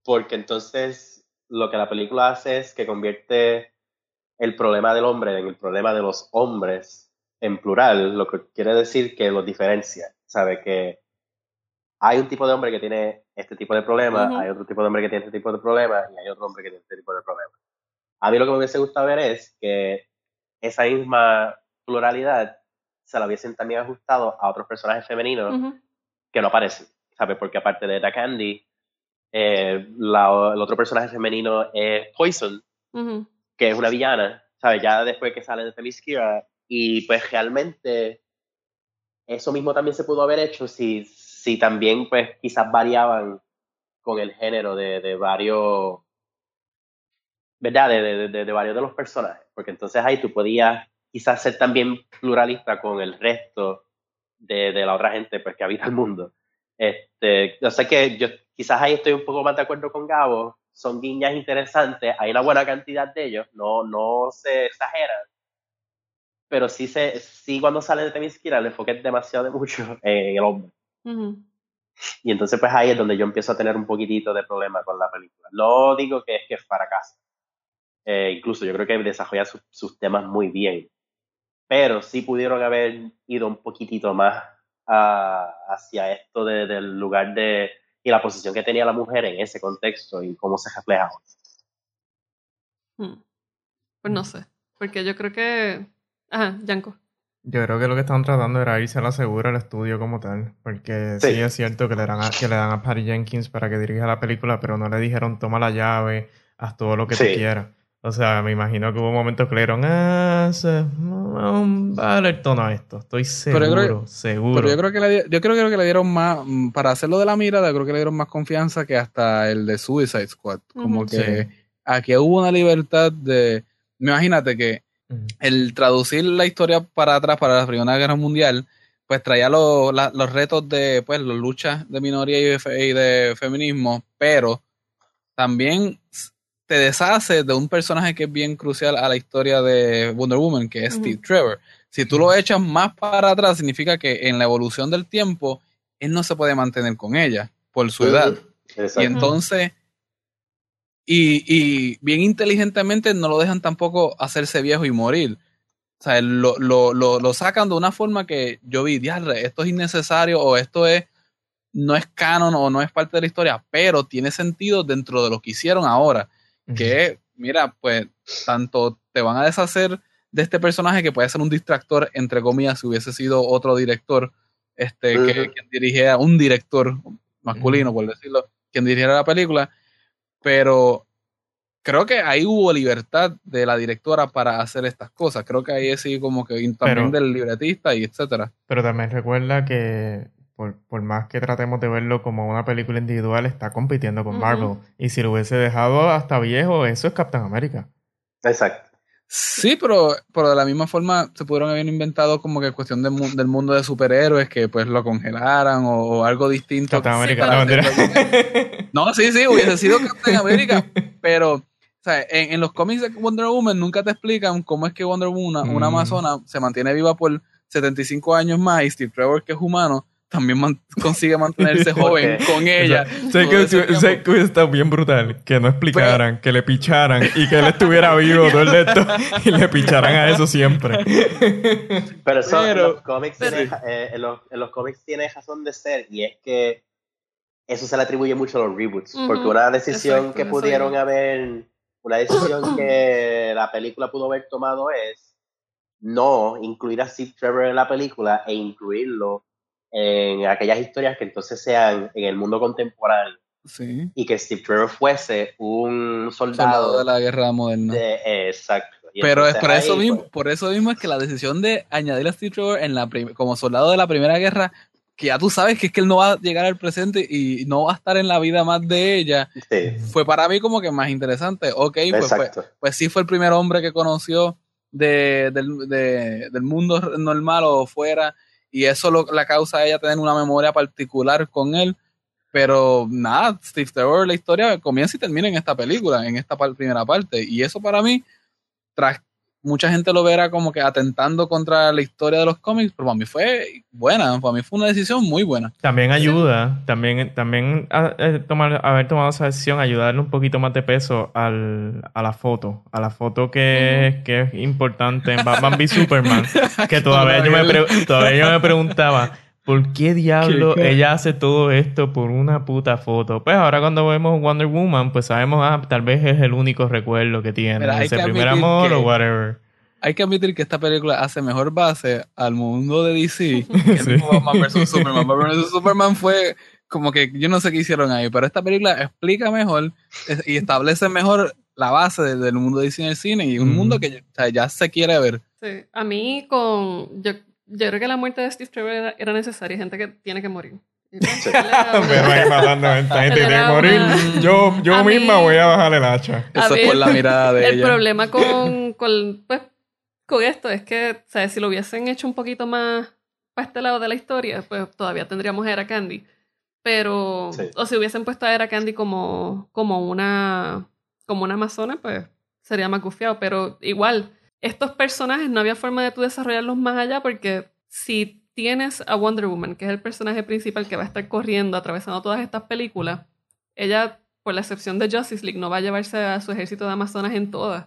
porque entonces lo que la película hace es que convierte el problema del hombre en el problema de los hombres en plural, lo que quiere decir que los diferencia, ¿sabe? Que hay un tipo de hombre que tiene este tipo de problema, Ujú. hay otro tipo de hombre que tiene este tipo de problema y hay otro hombre que tiene este tipo de problema. A mí lo que me hubiese gustado ver es que esa misma pluralidad se la hubiesen también ajustado a otros personajes femeninos Ujú. que no aparecen, ¿sabes? Porque aparte de Da Candy, eh, la- el otro personaje femenino es Poison, Ujú. que es una villana, ¿sabes? Ya después que sale de Themyscira, y pues realmente eso mismo también se pudo haber hecho si, si también pues quizás variaban con el género de, de varios, ¿verdad? De, de, de- varios de los personajes, porque entonces ahí tú podías quizás ser también pluralista con el resto de, de la otra gente pues que habita el mundo. Este, yo sé que yo quizás ahí estoy un poco más de acuerdo con Gabo, son guiñas interesantes, hay una buena cantidad de ellos, no, no se exageran, pero sí, se, sí cuando sale de Temisquira el enfoque es demasiado de mucho en el hombre. Y entonces pues ahí es donde yo empiezo a tener un poquitito de problema con la película. No digo que es que fracasa. Eh, incluso yo creo que desarrolla sus- sus temas muy bien. Pero sí pudieron haber ido un poquitito más a- hacia esto de- del lugar de y la posición que tenía la mujer en ese contexto y cómo se reflejaba. Hmm. Pues no sé. Porque yo creo que. Ajá, Yanko. Yo creo que lo que estaban tratando era irse a la segura al estudio como tal, porque sí, Sí. es cierto que le, dan a, que le dan a Patty Jenkins para que dirija la película, pero no le dijeron toma la llave, haz todo lo que tú Sí. quieras. O sea, me imagino que hubo momentos que le dieron, ah, se, mm, va a darle el tono a esto, estoy seguro, Pero yo creo- seguro. Pero yo creo que le, yo creo, creo que le dieron más, mm, para hacerlo de la mirada, creo que le dieron más confianza que hasta el de Suicide Squad. Como que Sí. aquí hubo una libertad de, imagínate que El traducir la historia para atrás para la Primera Guerra Mundial, pues traía lo- la- los retos de pues las luchas de minoría y de, fe- y de feminismo, pero también te deshace de un personaje que es bien crucial a la historia de Wonder Woman, que es. Steve Trevor. Si tú lo echas más para atrás, significa que en la evolución del tiempo, él no se puede mantener con ella por su edad. Exacto. Y entonces, y, y bien inteligentemente no lo dejan tampoco hacerse viejo y morir. O sea, lo, lo, lo, lo sacan de una forma que yo vi, diadre, esto es innecesario o esto es no es canon o no es parte de la historia, pero tiene sentido dentro de lo que hicieron ahora. Que, mira, pues, tanto te van a deshacer de este personaje que puede ser un distractor, entre comillas, si hubiese sido otro director, este, que, quien dirigiera, un director masculino, por decirlo, quien dirigiera la película, pero creo que ahí hubo libertad de la directora para hacer estas cosas. Creo que ahí es sí como que también Pero- del libretista y etcétera. Pero también recuerda que por, por más que tratemos de verlo como una película individual, está compitiendo con. Marvel. Y si lo hubiese dejado hasta viejo, eso es Captain America. Exacto. Sí, pero, pero de la misma forma se pudieron haber inventado como que cuestión del mu- del mundo de superhéroes que pues lo congelaran o, o algo distinto. Captain Sí, America, para no. No, sí, sí, hubiese sido Captain America, pero o sea, en, en los cómics de Wonder Woman nunca te explican cómo es que Wonder Woman, una Mm. amazona, se mantiene viva por 75 años más y Steve Trevor, que es humano, también man- consigue mantenerse joven con ella. sé que, ese tiempo. sé que hubiese estado bien brutal que no explicaran, que le picharan y que él estuviera vivo todo el de esto y le picharan a eso siempre. Pero eso Pero- en los cómics pero- tiene, eh, en, los, en los cómics tiene razón de ser y es que eso se le atribuye mucho a los reboots porque una decisión exacto, que pudieron haber una decisión que la película pudo haber tomado es no incluir a Steve Trevor en la película e incluirlo en aquellas historias que entonces sean en el mundo contemporáneo Sí. y que Steve Trevor fuese un Soldado soldado de la guerra moderna. de- eh, exacto Y Pero es por eso mismo, pues, por eso mismo es que la decisión de añadir a Steve Trevor en la como soldado de la Primera Guerra, que ya tú sabes que es que él no va a llegar al presente y no va a estar en la vida más de ella, sí, fue para mí como que más interesante. Ok, pues, fue- exacto pues sí fue el primer hombre que conoció de, del, de- del mundo normal o fuera, y eso lo, la causa a ella tener una memoria particular con él. Pero nada, Steve Trevor, la historia comienza y termina en esta película, en esta primera parte. Y eso para mí, tras mucha gente lo verá como que atentando contra la historia de los cómics, pero para mí fue buena, para mí fue una decisión muy buena. También ayuda, también, también a- eh, tomar, haber tomado esa decisión ayuda a darle un poquito más de peso al, a la foto, a la foto que, que es importante en Batman v Superman, que todavía yo, me pre- todavía yo me preguntaba, ¿por qué diablo ¿Qué? ella hace todo esto por una puta foto? Pues ahora cuando vemos Wonder Woman, pues sabemos, ah, tal vez es el único recuerdo que tiene, Mira, hay ese que primer admitir amor que- o whatever. Hay que admitir que esta película hace mejor base al mundo de DC que el Sí. mismo Batman vs Superman. Batman vs Superman fue como que yo no sé qué hicieron ahí, pero esta película explica mejor y establece mejor la base de- del mundo de DC en el cine y un Mm. mundo que o sea, ya se quiere ver. Sí. A mí con... Yo, yo creo que la muerte de Steve Trevor era, era necesaria. Hay gente que tiene que morir. Matando esta gente tiene que una- Yo, yo A mí- misma voy a bajar el hacha. Eso es por la mirada de el ella. problema con, con, pues, con esto es que, ¿sabes? Si lo hubiesen hecho un poquito más para este lado de la historia, pues todavía tendríamos a Era Candy. Pero, Sí. o si hubiesen puesto a Era Candy como, como una como una amazona, pues sería más gufiado. Pero igual, estos personajes no había forma de tú desarrollarlos más allá porque si tienes a Wonder Woman, que es el personaje principal que va a estar corriendo, atravesando todas estas películas, ella, por la excepción de Justice League, no va a llevarse a su ejército de amazonas en todas.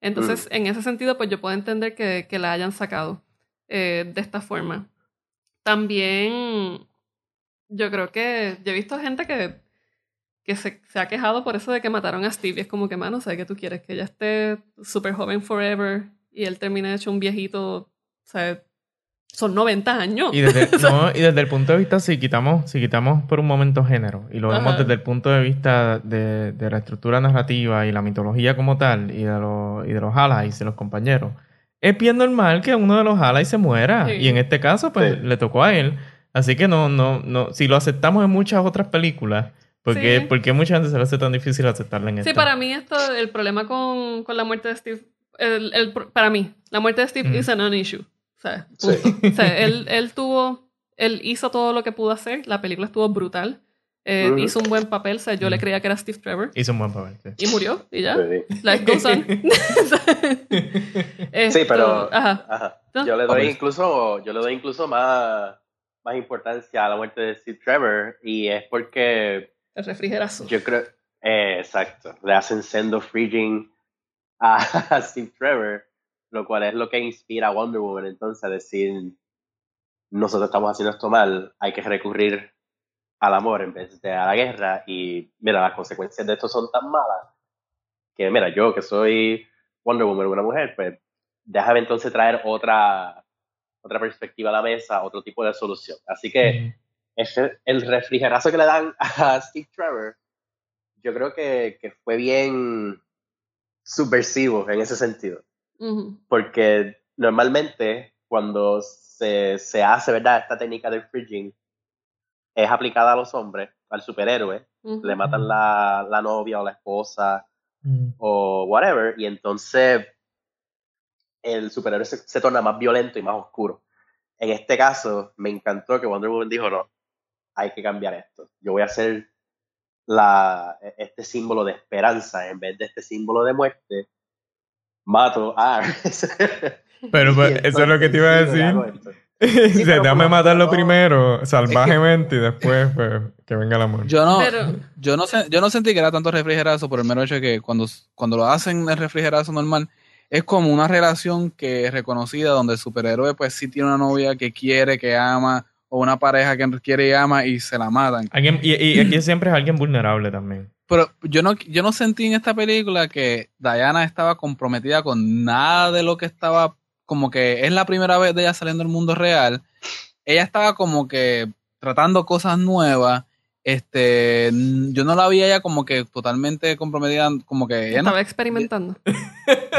Entonces, en ese sentido, pues yo puedo entender que, que la hayan sacado eh, de esta forma. También, yo creo que yo he visto gente que, que se, se ha quejado por eso de que mataron a Steve. Y es como que, mano, ¿sabes qué tú quieres? Que ella esté súper joven forever y él termine hecho un viejito, o sea, son 90 años. Y desde, no, y desde el punto de vista, si quitamos, si quitamos por un momento género y lo vemos Ajá. desde el punto de vista de, de la estructura narrativa y la mitología como tal y de, los y de los allies, de los compañeros, es bien normal que uno de los allies se muera. Sí. Y en este caso, pues Sí. le tocó a él. Así que no, no, no, si lo aceptamos en muchas otras películas, porque, Sí. ¿por qué mucha gente se le hace tan difícil aceptarla en esta? Sí, para mí esto, el problema con, con la muerte de Steve el- el- para mí, la muerte de Steve Mm. is a non-issue. O sea, Sí. o sea, él, él tuvo, él hizo todo lo que pudo hacer. La película estuvo brutal. Eh. Hizo un buen papel. O sea, yo le Mm. creía que era Steve Trevor. Hizo un buen papel, sí. Y murió. Y ya. Sí. Life goes on. Sí, pero Ajá. ajá. No. yo le doy Ok. incluso, yo le doy incluso más, más importancia a la muerte de Steve Trevor y es porque El refrigerazo. yo creo, eh, exacto, le hacen sendo freezing a, a Steve Trevor, lo cual es lo que inspira a Wonder Woman entonces a decir, nosotros estamos haciendo esto mal, hay que recurrir al amor en vez de a la guerra y mira, las consecuencias de esto son tan malas que mira, yo que soy Wonder Woman, una mujer, pues déjame entonces traer otra otra perspectiva a la mesa, otro tipo de solución. Así que ese- el refrigerazo que le dan a Steve Trevor, yo creo que, que fue bien subversivo en ese sentido. Porque normalmente cuando se, se hace, ¿verdad? Esta técnica del fridging es aplicada a los hombres, al superhéroe, le matan la, la novia o la esposa Mm. o whatever, y entonces el superhéroe se, se torna más violento y más oscuro. En este caso, me encantó que Wonder Woman dijo, no, hay que cambiar esto. Yo voy a hacer la, este símbolo de esperanza en vez de este símbolo de muerte. Mato a Ares. Pero pues, eso es lo que te iba a sí, decir. pero déjame matarlo no. primero, salvajemente, y después, pues, que venga el amor. Yo no, Pero- yo no sé, yo no sentí que era tanto refrigerazo por el mero hecho de que cuando, cuando lo hacen el refrigerazo normal, es como una relación que es reconocida, donde el superhéroe pues sí tiene una novia que quiere, que ama, o una pareja que quiere y ama y se la matan. Alguien, y, y aquí siempre es alguien vulnerable también. Pero yo no, yo no sentí en esta película que Diana estaba comprometida con nada de lo que estaba, como que es la primera vez de ella saliendo al mundo real. Ella estaba como que tratando cosas nuevas. Este, yo no la vi a ella como que totalmente comprometida, como que ella no- Estaba experimentando.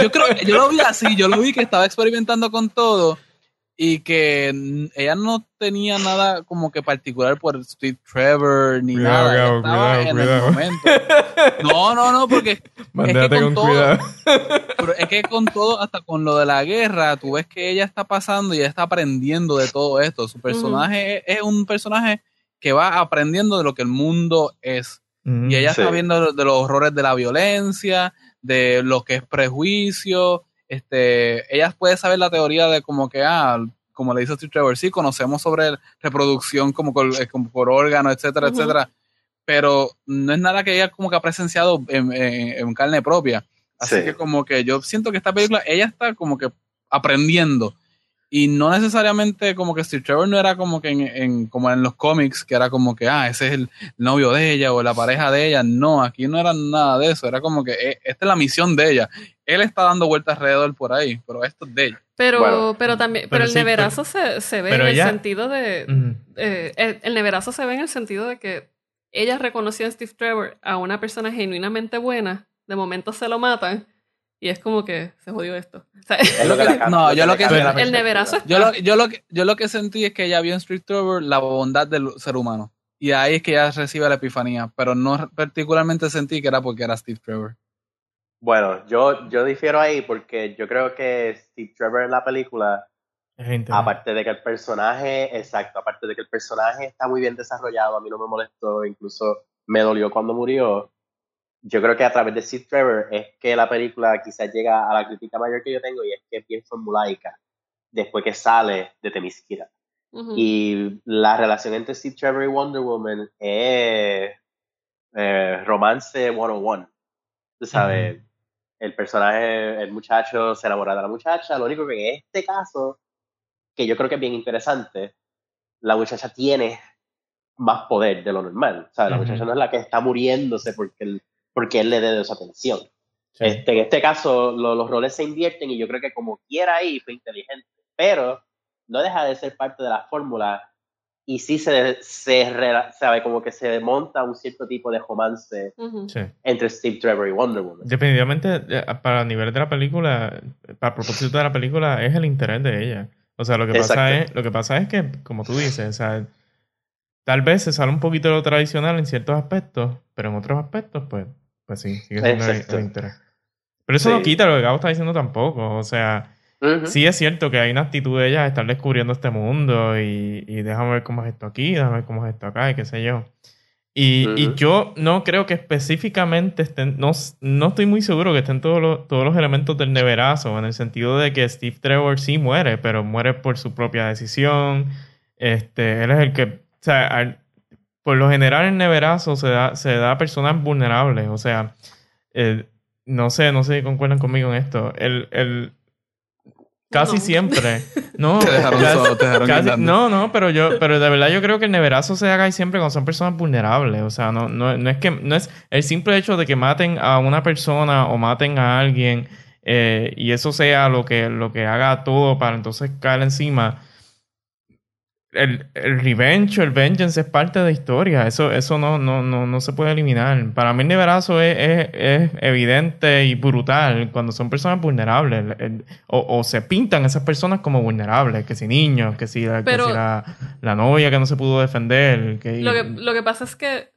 yo creo yo lo vi así, yo lo vi que estaba experimentando con todo y que ella no tenía nada como que particular por Steve Trevor ni Cuidado, nada. Gabo, estaba cuidado, en cuidado. el momento. No, no, no, porque Mándate con con, todo- cuidado. pero es que con todo, hasta con lo de la guerra, tú ves que ella está pasando y ella está aprendiendo de todo esto. Su personaje es, es un personaje que va aprendiendo de lo que el mundo es. Mm. Y ella Sí. está viendo de los horrores de la violencia, de lo que es prejuicio. Este, ella puede saber la teoría de como que, ah, como le dice Steve Trevor, sí, conocemos sobre reproducción como, col- eh, como por órgano, etcétera, etcétera. Pero no es nada que ella como que ha presenciado en, en- en carne propia. Así Sí. que como que yo siento que esta película, ella está como que aprendiendo. Y no necesariamente como que Steve Trevor no era como que en, en- como en los cómics, que era como que, ah, ese es el novio de ella o la pareja de ella. No, aquí no era nada de eso. Era como que eh, esta es la misión de ella. Él está dando vueltas alrededor por ahí, pero esto es de ella. Pero, Bueno, pero también, pero, pero el sí, neverazo se, se ve en el ella- sentido de. Eh, el, el neverazo se ve en el sentido de que ella reconoció a Steve Trevor a una persona genuinamente buena, de momento se lo matan y es como que se jodió esto. O sea, Es lo que No, yo lo que- el neverazo Yo lo, yo, lo, que- yo lo que sentí es que ella vio en Street Trevor la bondad del ser humano. Y ahí es que ella recibe la epifanía. Pero no particularmente sentí que era porque era Steve Trevor. Bueno, yo, yo difiero ahí porque yo creo que Steve Trevor en la película Es interesante. Aparte de que el personaje, exacto, aparte de que el personaje está muy bien desarrollado, a mí no me molestó, incluso me dolió cuando murió. Yo creo que a través de Steve Trevor es que la película quizás llega a la crítica mayor que yo tengo y es que es bien formulaica después que sale de Temisquira. Y la relación entre Steve Trevor y Wonder Woman es eh, romance 101. Tú sabes, el personaje, el muchacho se enamora de la muchacha. Lo único que en este caso, que yo creo que es bien interesante, la muchacha tiene más poder de lo normal. Sea, la muchacha no es la que está muriéndose porque él, porque él le dé su atención. Sí. Este, en este caso, lo- los roles se invierten y yo creo que como quiera ahí fue inteligente. Pero no deja de ser parte de la fórmula y sí se, se rela- sabe como que se monta un cierto tipo de romance Ujú. Sí. entre Steve Trevor y Wonder Woman. Definitivamente, eh, para el nivel de la película, para el propósito de la película, es el interés de ella. O sea, lo que pasa es, lo que pasa es que, como tú dices, o sea, tal vez se sale un poquito de lo tradicional en ciertos aspectos, pero en otros aspectos, pues, pues sí, sigue siendo Exacto. interés. Pero eso no Sí. quita lo que Gabo está diciendo tampoco. O sea, Ujú. sí es cierto que hay una actitud de ella de estar descubriendo este mundo y, y déjame ver cómo es esto aquí, déjame ver cómo es esto acá y qué sé yo. Y, y Ujú. yo no creo que específicamente estén, no, no estoy muy seguro que estén todos los, todos los elementos del neverazo, en el sentido de que Steve Trevor sí muere, pero muere por su propia decisión. Este, él es el que, o sea, al- por lo general el neverazo se da, se da a personas vulnerables, o sea, eh, no sé, no sé si concuerdan conmigo en esto. El, el, casi No. siempre, no, Te dejaron casi- solo, te dejaron Casi- no, no, pero yo, pero de verdad yo creo que el neverazo se haga ahí siempre cuando son personas vulnerables. O sea, no, no, no es que, no es el simple hecho de que maten a una persona o maten a alguien eh, y eso sea lo que, lo que haga todo para entonces caer encima. El, el revenge o el vengeance es parte de la historia. Eso, eso no, no, no, no se puede eliminar. Para mí el neverazo es, es, es evidente y brutal cuando son personas vulnerables. El- el- o, o se pintan esas personas como vulnerables, que si niños, que si, que Pero- si la, la novia que no se pudo defender. Que, Lo que, lo que pasa es que,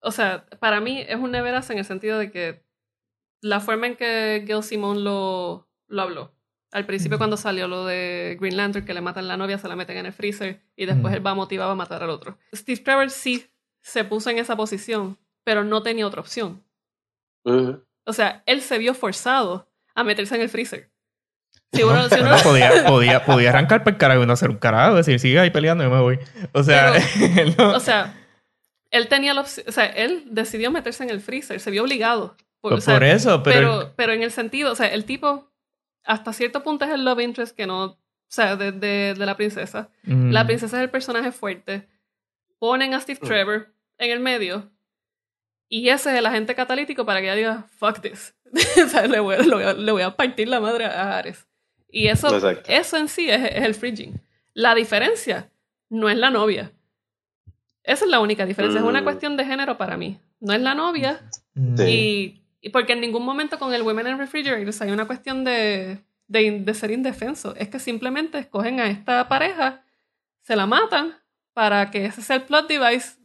o sea, para mí es un neverazo en el sentido de que la forma en que Gil Simon lo, lo habló. Al principio cuando salió lo de Green Lantern, que le matan la novia, se la meten en el freezer y después Ujú. él va motivado a matar al otro. Steve Trevor sí se puso en esa posición, pero no tenía otra opción. Ujú. O sea, él se vio forzado a meterse en el freezer. Si uno, si uno- podía, podía, podía arrancar para el carajo y no hacer un carajo, decir, sigue ahí peleando y yo me voy. O sea, él no- o sea, él tenía la opción, o sea, él decidió meterse en el freezer, se vio obligado. Por, por, o sea, por eso, pero, pero, pero en el sentido, o sea, el tipo hasta cierto punto es el love interest que no, o sea, de, de, de la princesa. Mm. La princesa es el personaje fuerte. Ponen a Steve Mm. Trevor en el medio y ese es el agente catalítico para que ella diga, fuck this. o sea, le voy, a- le voy a- le voy a partir la madre a Ares. Y eso, Exacto. eso en sí es, es el fridging. La diferencia no es la novia. Esa es la única diferencia. Es una Mm. cuestión de género para mí. No es la novia. Sí. y, y porque en ningún momento con el Women in Refrigerators hay una cuestión de, de, de ser indefenso. Es que simplemente escogen a esta pareja, se la matan para que ese sea el plot device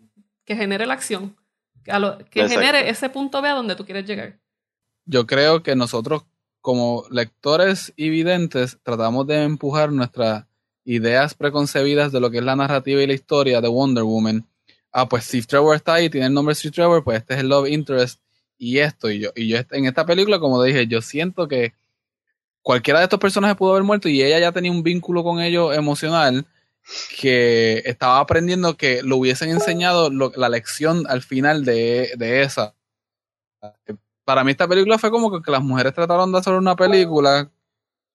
que genere la acción. a lo- que Exacto. genere ese punto B a donde tú quieres llegar. yo creo que nosotros como lectores y videntes tratamos de empujar nuestras ideas preconcebidas de lo que es la narrativa y la historia de Wonder Woman. Ah, pues Steve Trevor está ahí, tiene el nombre Steve Trevor, pues este es el love interest y esto. Y yo, y yo en esta película, como dije, yo siento que cualquiera de estos personajes pudo haber muerto y ella ya tenía un vínculo con ellos emocional que estaba aprendiendo que lo hubiesen enseñado lo- la lección al final de, de esa para mí esta película fue como que, que las mujeres trataron de hacer una película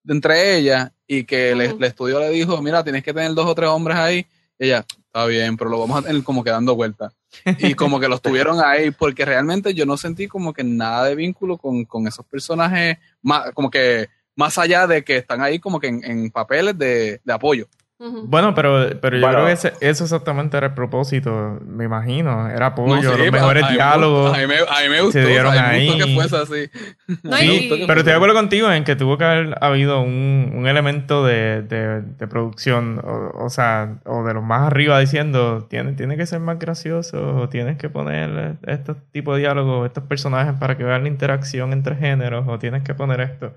entre ellas y que el, estudio le dijo, mira, tienes que tener dos o tres hombres ahí. Y ella, está bien, pero lo vamos a tener como que dando vueltas. Y como que los tuvieron ahí, porque realmente yo no sentí como que nada de vínculo con, con esos personajes, más, como que más allá de que están ahí como que en, en papeles de, de apoyo. Bueno, pero, pero yo Bueno. creo que ese- eso exactamente era el propósito, me imagino. Era apoyo, No los mejores a me- diálogos. A mí me, a mí me gustó, se dieron o sea, me gustó ahí. que fuese así. No, y- Pero estoy de acuerdo contigo en que tuvo que haber habido un, un elemento de, de- de producción, o, o sea, o de los más arriba diciendo, tiene, tiene que ser más gracioso, o tienes que poner estos tipos de diálogos, estos personajes para que vean la interacción entre géneros, o tienes que poner esto.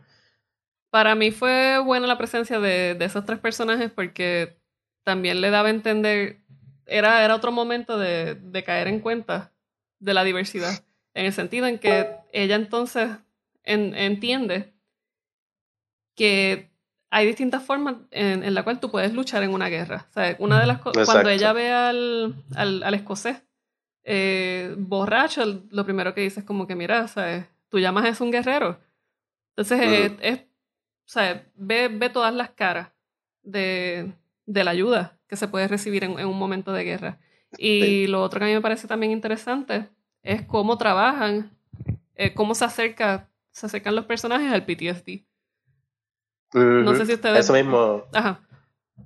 Para mí fue buena la presencia de, de esos tres personajes porque también le daba a entender, era, era otro momento de, de caer en cuenta de la diversidad, en el sentido en que ella entonces en- entiende que hay distintas formas en, en la cual tú puedes luchar en una guerra. O sea, una de las cuando ella ve al, al, al escocés eh, borracho, lo primero que dice es como que, mira, ¿sabes? tú llamas a eso un guerrero. Entonces, eh, Ujú. es, o sea, ve, ve todas las caras de, de la ayuda que se puede recibir en, en un momento de guerra. Y Sí. lo otro que a mí me parece también interesante es cómo trabajan, eh, cómo se, acerca, se acercan los personajes al PTSD. No sé si ustedes... Eso mismo, Ajá.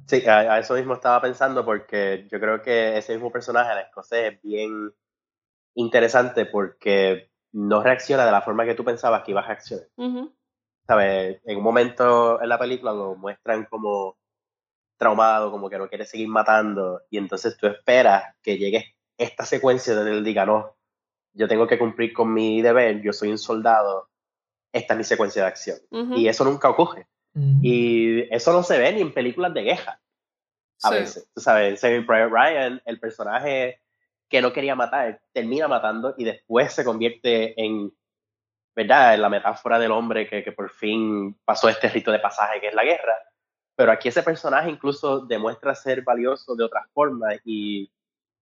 sí, a, a eso mismo estaba pensando porque yo creo que ese mismo personaje, el escocés, es bien interesante porque no reacciona de la forma que tú pensabas que iba a reaccionar. Ujú. ¿Sabes? En un momento en la película lo muestran como traumado, como que no quiere seguir matando, y entonces tú esperas que llegue esta secuencia donde él diga, no, yo tengo que cumplir con mi deber, yo soy un soldado, esta es mi secuencia de acción. Y eso nunca ocurre. Y eso no se ve ni en películas de guerra. A Sí. veces, tú sabes, en Saving Private Ryan, el personaje que no quería matar termina matando y después se convierte en, ¿verdad?, la metáfora del hombre que, que por fin pasó este rito de pasaje que es la guerra. Pero aquí ese personaje incluso demuestra ser valioso de otras formas y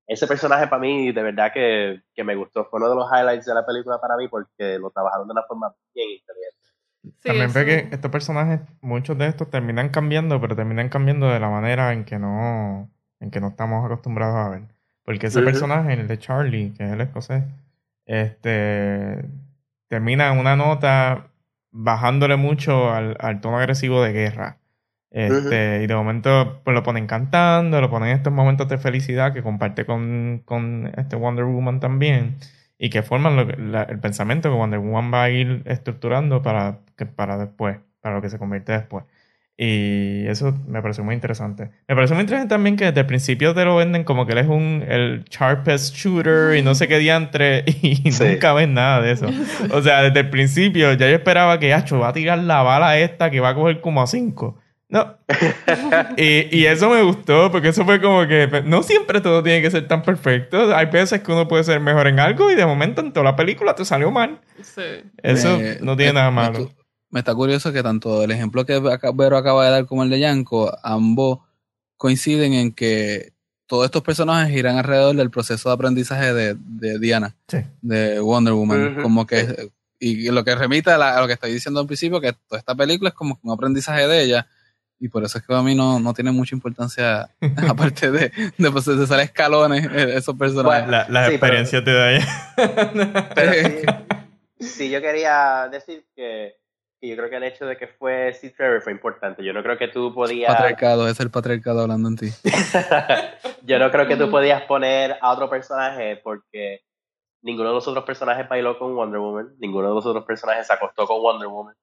ese personaje para mí de verdad que, que me gustó. Fue uno de los highlights de la película para mí porque lo trabajaron de una forma bien inteligente. Sí, También ve que estos personajes, muchos de estos terminan cambiando, pero terminan cambiando de la manera en que no, en que no estamos acostumbrados a ver. Porque ese Ujú. personaje, el de Charlie, que es el escocés, este termina en una nota bajándole mucho al, al tono agresivo de guerra. Este, Y de momento pues lo ponen cantando, lo ponen en estos momentos de felicidad que comparte con, con este Wonder Woman también y que forman lo la- el pensamiento que Wonder Woman va a ir estructurando para, que, para después, para lo que se convierte después. Y eso me pareció muy interesante. Me pareció muy interesante también que desde el principio te lo venden como que él es un el sharpest shooter y no sé qué diantre y Sí. nunca ves nada de eso. O sea, desde el principio ya yo esperaba que Acho va a tirar la bala esta que va a coger como a cinco. No. y, y eso me gustó porque eso fue como que pues, no siempre todo tiene que ser tan perfecto. Hay veces que uno puede ser mejor en algo y de momento en toda la película te salió mal. sí. Eso Me- no tiene me- nada malo. Me está curioso que tanto el ejemplo que Vero acaba de dar como el de Yanko, ambos coinciden en que todos estos personajes giran alrededor del proceso de aprendizaje de, de Diana, Sí. de Wonder Woman. Como que, y lo que remite a, la- a lo que estoy diciendo al principio, que toda esta película es como un aprendizaje de ella. Y por eso es que para mí no, no tiene mucha importancia, aparte de, de, pues, de ser escalones, eh, esos personajes. Bueno, La- las Sí, pero- experiencias te da ella. Pero sí, sí, yo quería decir que, que yo creo que el hecho de que fue Steve Trevor fue importante. Yo no creo que tú podías. patriarcado, es el patriarcado hablando en ti. yo no creo que tú podías poner a otro personaje porque ninguno de los otros personajes bailó con Wonder Woman, ninguno de los otros personajes se acostó con Wonder Woman.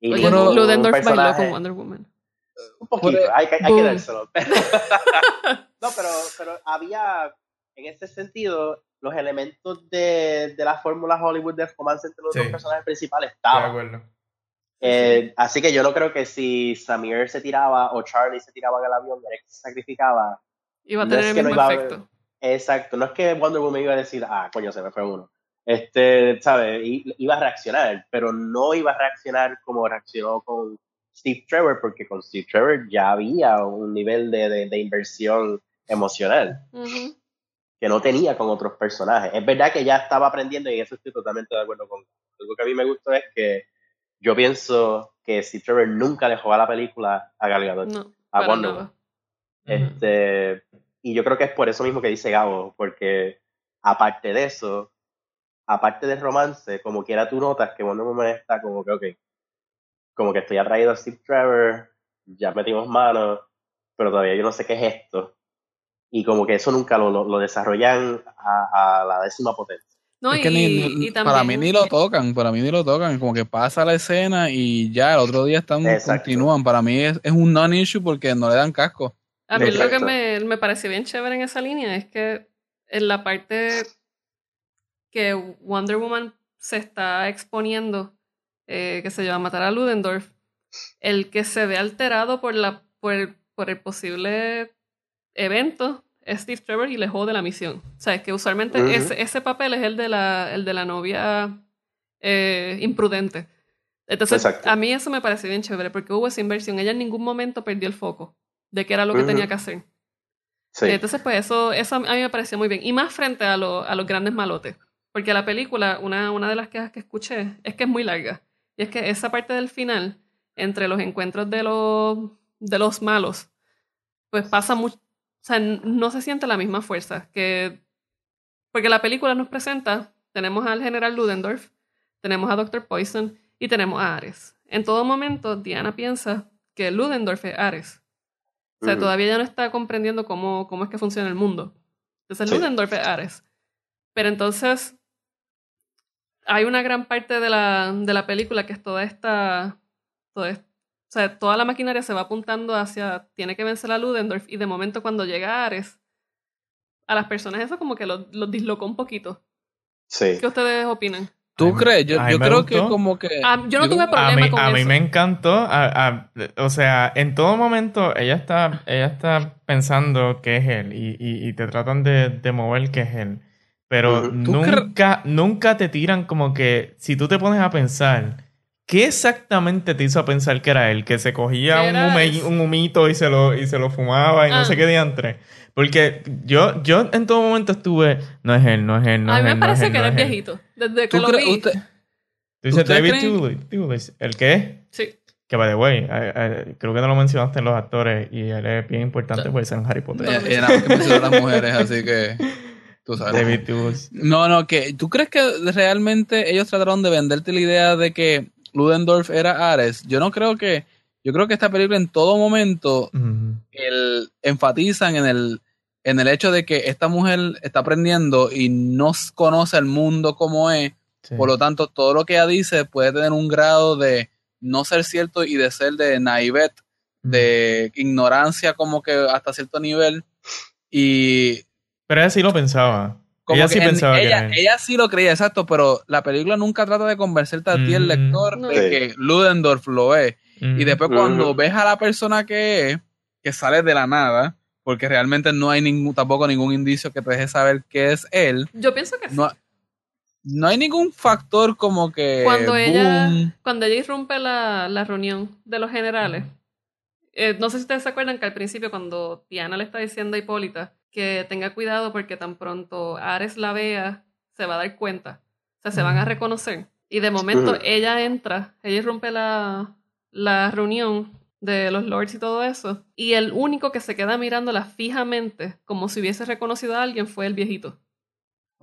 Y Oye, Ludendorff bailó personaje- con Wonder Woman. Un poquito, hay, que- hay que Boom. dárselo. no, pero, pero había, en ese sentido, los elementos de, de la fórmula Hollywood de romance entre los Sí. dos personajes principales Estoy de estaban. acuerdo. Eh, así que yo no creo que si Samir se tiraba o Charlie se tiraba en el avión Alex se sacrificaba, Iba a No tener es el que no mismo a- efecto. exacto, no es que Wonder Woman iba a decir, ah, coño, se me fue uno. Este, ¿sabes? Iba a reaccionar, pero no iba a reaccionar como reaccionó con Steve Trevor, porque con Steve Trevor ya había un nivel de, de- de inversión emocional Ujú. que no tenía con otros personajes. Es verdad que ya estaba aprendiendo y en eso estoy totalmente de acuerdo con. Algo que a mí me gustó es que yo pienso que Steve Trevor nunca dejó a la película a Gal Gadot. No, a Wonder. Woman. Este, y yo creo que es por eso mismo que dice Gabo, porque aparte de eso, aparte del romance, como quiera tú notas que Wonder Woman está como que, ok, como que estoy atraído a Steve Trevor, ya metimos manos, pero todavía yo no sé qué es esto. Y como que eso nunca lo, lo, lo desarrollan a, a la décima potencia. No, Es y, que ni- y también, para mí ni lo tocan, para mí ni lo tocan, como que pasa la escena y ya el otro día están Exacto. continúan. Para mí es, es un non-issue porque no le dan casco. A mí lo que me, me pareció bien chévere en esa línea es que en la parte que Wonder Woman se está exponiendo, eh, que se llama matar a Ludendorff, el que se ve alterado por, la, por, el, por el posible evento Steve Trevor y le jode la misión. O sea, es que usualmente ese, ese papel es el de la, el de la novia eh, imprudente. Entonces, Exacto. a mí eso me pareció bien chévere porque hubo esa inversión. Ella en ningún momento perdió el foco de qué era lo que tenía que hacer. Sí. Entonces, pues eso, eso a mí me pareció muy bien. Y más frente a, lo- a los grandes malotes. Porque la película, una, una de las quejas que escuché es que es muy larga. Y es que esa parte del final, entre los encuentros de los, de los malos, pues pasa mucho. O sea, no se siente la misma fuerza. que Porque la película nos presenta, tenemos al general Ludendorff, tenemos a Dr. Poison y tenemos a Ares. En todo momento, Diana piensa que Ludendorff es Ares. O sea, todavía ya no está comprendiendo cómo, cómo es que funciona el mundo. Entonces, Sí. Ludendorff es Ares. Pero entonces, hay una gran parte de la, de la película que es toda esta. Toda, sea, toda la maquinaria se va apuntando hacia. Tiene que vencer a Ludendorff. Y de momento, cuando llega Ares, a las personas eso como que los los dislocó un poquito. Sí. ¿Qué ustedes opinan? ¿Tú A mí- crees? Yo, a mí creo que como que... Ah, yo no tuve A problema mí, con a mí me encantó. a- a- o sea, en todo momento ella está, ella está pensando que es él y, y- y te tratan de, de mover que es él. Pero Ujú. ¿Tú cre- nunca, nunca te tiran como que si tú te pones a pensar, ¿qué exactamente te hizo pensar que era él? Que se cogía un, era hume- eso. un humito y se lo, y se lo fumaba y no Ah. sé qué diantre. Porque yo, yo en todo momento estuve, no es él, no es él, no a es mí me él, no es parece él, que no él. viejito. Desde que ¿Tú lo vi. usted- Tú dices ¿Ustedes David creen- Tulis- ¿el qué? Sí. Que by the way, eh, eh, creo que no lo mencionaste en los actores y él es bien importante Sí. porque es en Harry Potter. Ella nada más que menciona a las mujeres, así que... Tú sabes. David Tulis. No, no, que ¿tú crees que realmente ellos trataron de venderte la idea de que Ludendorff era Ares? Yo no creo que, yo creo que esta película en todo momento Ujú. el, enfatizan en el, en el hecho de que esta mujer está aprendiendo y no conoce el mundo como es, Sí. por lo tanto todo lo que ella dice puede tener un grado de no ser cierto y de ser de naivet, de ignorancia como que hasta cierto nivel y Pero ella sí lo pensaba. Como ella que sí en- pensaba que ella, era él. ella sí lo creía, exacto, pero la película nunca trata de convencerte a ti, el Mm. lector, No. de Sí. que Ludendorff lo es. Y después Ujú. cuando ves a la persona que es, que sale de la nada, porque realmente no hay ningún, tampoco ningún indicio que te deje saber qué es él, Yo pienso que sí. no, no hay ningún factor como que Cuando ella, cuando ella irrumpe la, la reunión de los generales, eh, no sé si ustedes se acuerdan que al principio cuando Diana le está diciendo a Hipólita que tenga cuidado porque tan pronto Ares la vea, se va a dar cuenta. O sea, se van a reconocer. Y de momento ella entra, ella irrumpe la, la reunión de los lords y todo eso. Y el único que se queda mirándola fijamente, como si hubiese reconocido a alguien, fue el viejito.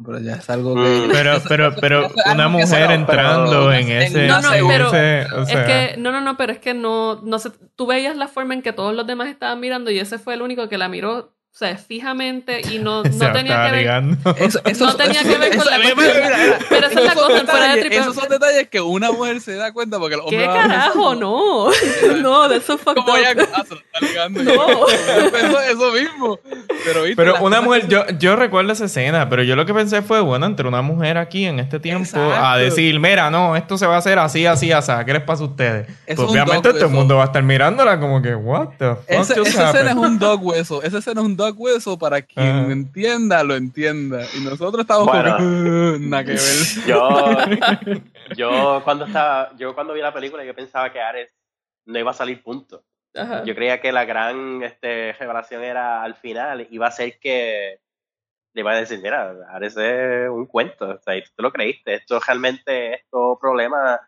Pero ya es algo Mm. que... Pero, pero, pero es una se mujer entrando pero en ese. No, no, en pero ese- o sea, es que, no, no, no, pero es que no, no sé, tú veías la forma en que todos los demás estaban mirando y ese fue el único que la miró, o sea, fijamente y no, no tenía que ver. ligando. Eso, eso- No tenía eso- que ver con eso- la mira, cuestión. mira, mira, Pero esa es la cosa, fuera de. Esos son detalles que una mujer se da cuenta porque el hombre ¿Qué carajo? No, no, de eso fucked up. ella ah, se lo está ligando. No. Pienso eso mismo. Pero, ¿viste? Pero una mujer, yo, yo recuerdo esa escena, pero yo lo que pensé fue, bueno, entre una mujer aquí en este tiempo a decir, mira, no, esto se va a hacer así, así, así, ¿qué les pasa a ustedes? Eso Pues obviamente todo el mundo va a estar mirándola como que, what the fuck Esa, escena es un dog hueso. Esa escena es un dog hueso para quien entienda, lo entienda. Y nosotros estamos Bueno. como que, nada que ver. Yo, yo cuando estaba, yo cuando vi la película yo pensaba que Ares no iba a salir punto. Ajá. Yo creía que la gran este, revelación era al final, iba a ser que le iba a decir, mira, Ares es un cuento, o sea, y tú te lo creíste, esto realmente es todo problema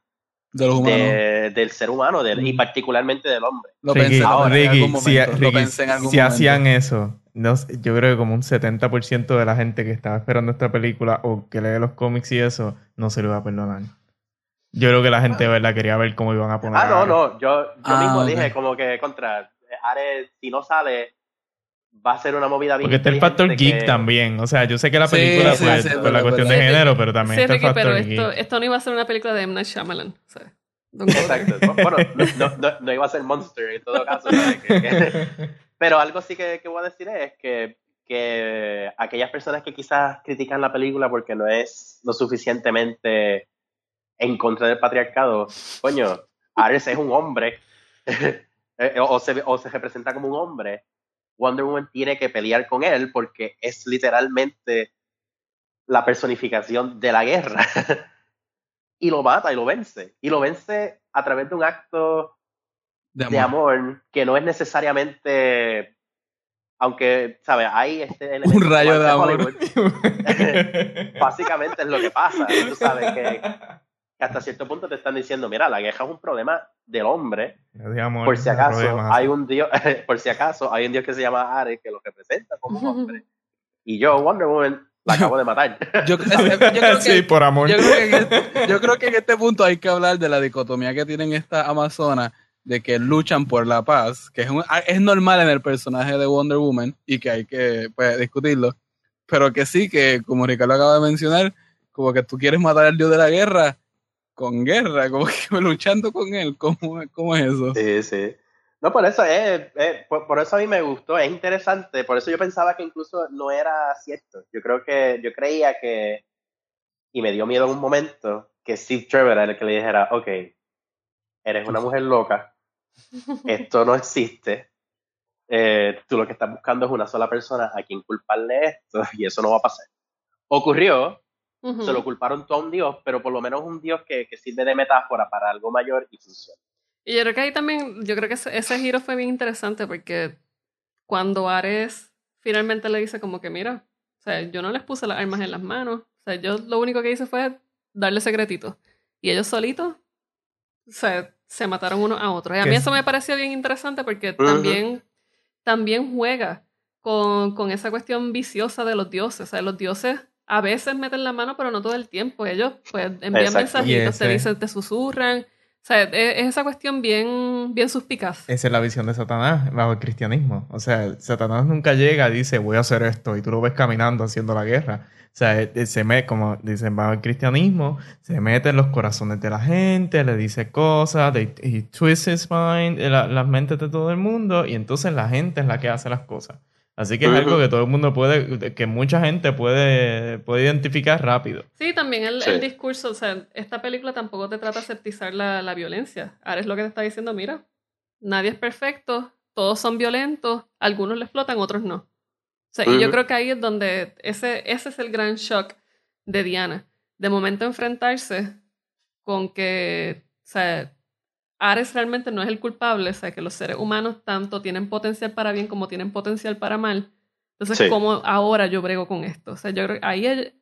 De los humanos. de- del ser humano del- y Mm. particularmente del hombre. Lo Ricky, pensé, ahora, en algún si, momento. lo Ricky, pensé en algún si momento. hacían eso, no yo creo que como un 70% de la gente que estaba esperando esta película o que lee los cómics y eso, no se lo iba a perdonar. Yo creo que la gente de verdad quería ver cómo iban a poner Ah, no, no, yo, yo Ah, mismo dije como que contra Ares, si no sale, va a ser una movida bien Porque está el factor geek que- también. O sea, yo sé que la película, sí, pues, sí, por la cuestión de género, pero también Sí, está el Ricky, factor pero geek. esto, esto no iba a ser una película de M. Night Shyamalan. o sea. Exacto. Bueno, no, no, no, iba a ser Monster en todo caso. ¿sabes? Que- que- Pero algo sí que, que voy a decir es que, que aquellas personas que quizás critican la película porque no es lo suficientemente en contra del patriarcado, coño, Ares es un hombre, eh, o, se, o se representa como un hombre. Wonder Woman tiene que pelear con él porque es literalmente la personificación de la guerra. y lo mata y lo vence. Y lo vence a través de un acto De de amor que no es necesariamente aunque sabes hay este Un rayo de amor. Básicamente es lo que pasa tú sabes que, que hasta cierto punto te están diciendo mira la guerra es un problema del hombre por si acaso problemas. hay un dios por si acaso hay un dios que se llama Ares que lo representa como un hombre y yo Wonder Woman la acabo de matar Yo, yo creo que, sí, por amor. yo creo que en este, yo creo que en este punto hay que hablar de la dicotomía que tienen estas amazonas de que luchan por la paz, que es, un- ah, es normal en el personaje de Wonder Woman y que hay que pues, discutirlo, pero que sí, que como Ricardo acaba de mencionar, como que tú quieres matar al dios de la guerra con guerra, como que luchando con él, ¿cómo, cómo es eso? Sí, sí. No, por eso es, es- por, por eso a mí me gustó, es interesante, por eso yo pensaba que incluso no era cierto. Yo creo que, yo creía que, y me dio miedo en un momento, que Steve Trevor era el que le dijera, ok, eres una mujer loca, esto no existe, eh, tú lo que estás buscando es una sola persona a quien culparle esto y eso no va a pasar. Ocurrió, Se lo culparon todo a un dios, pero por lo menos un dios que, que sirve de metáfora para algo mayor y funciona. Y yo creo que ahí también, yo creo que ese, ese giro fue bien interesante porque cuando Ares finalmente le dice como que mira, o sea, yo no les puse las armas en las manos, o sea, yo lo único que hice fue darle secretitos. Y ellos solitos, o sea, se mataron unos a otros. Y a mí es- eso me pareció bien interesante porque Ujú. también, también juega con, con esa cuestión viciosa de los dioses. O sea, los dioses a veces meten la mano, pero no todo el tiempo. Ellos pues envían Exacto. mensajitos, ese- dicen, te susurran. O sea, es, es esa cuestión bien, bien suspicaz. Esa es la visión de Satanás bajo el cristianismo. O sea, Satanás nunca llega y dice, voy a hacer esto, y tú lo ves caminando haciendo la guerra. O sea, eh, se me, como dicen bajo el cristianismo, se mete en los corazones de la gente, le dice cosas, they- he twists his mind, eh, la- las mentes de todo el mundo, y entonces la gente es la que hace las cosas. Así que es algo que todo el mundo puede, que mucha gente puede, puede identificar rápido. Sí, también el, Sí. el discurso, o sea, esta película tampoco te trata de aseptizar la, la violencia. Ahora es lo que te está diciendo, mira, nadie es perfecto, todos son violentos, algunos le explotan, otros no. O sea, y yo creo que ahí es donde ese, ese es el gran shock de Diana. De momento enfrentarse con que, o sea, Ares realmente no es el culpable, o sea, que los seres humanos tanto tienen potencial para bien como tienen potencial para mal. Entonces, Sí. ¿cómo ahora yo brego con esto? O sea, yo creo que ahí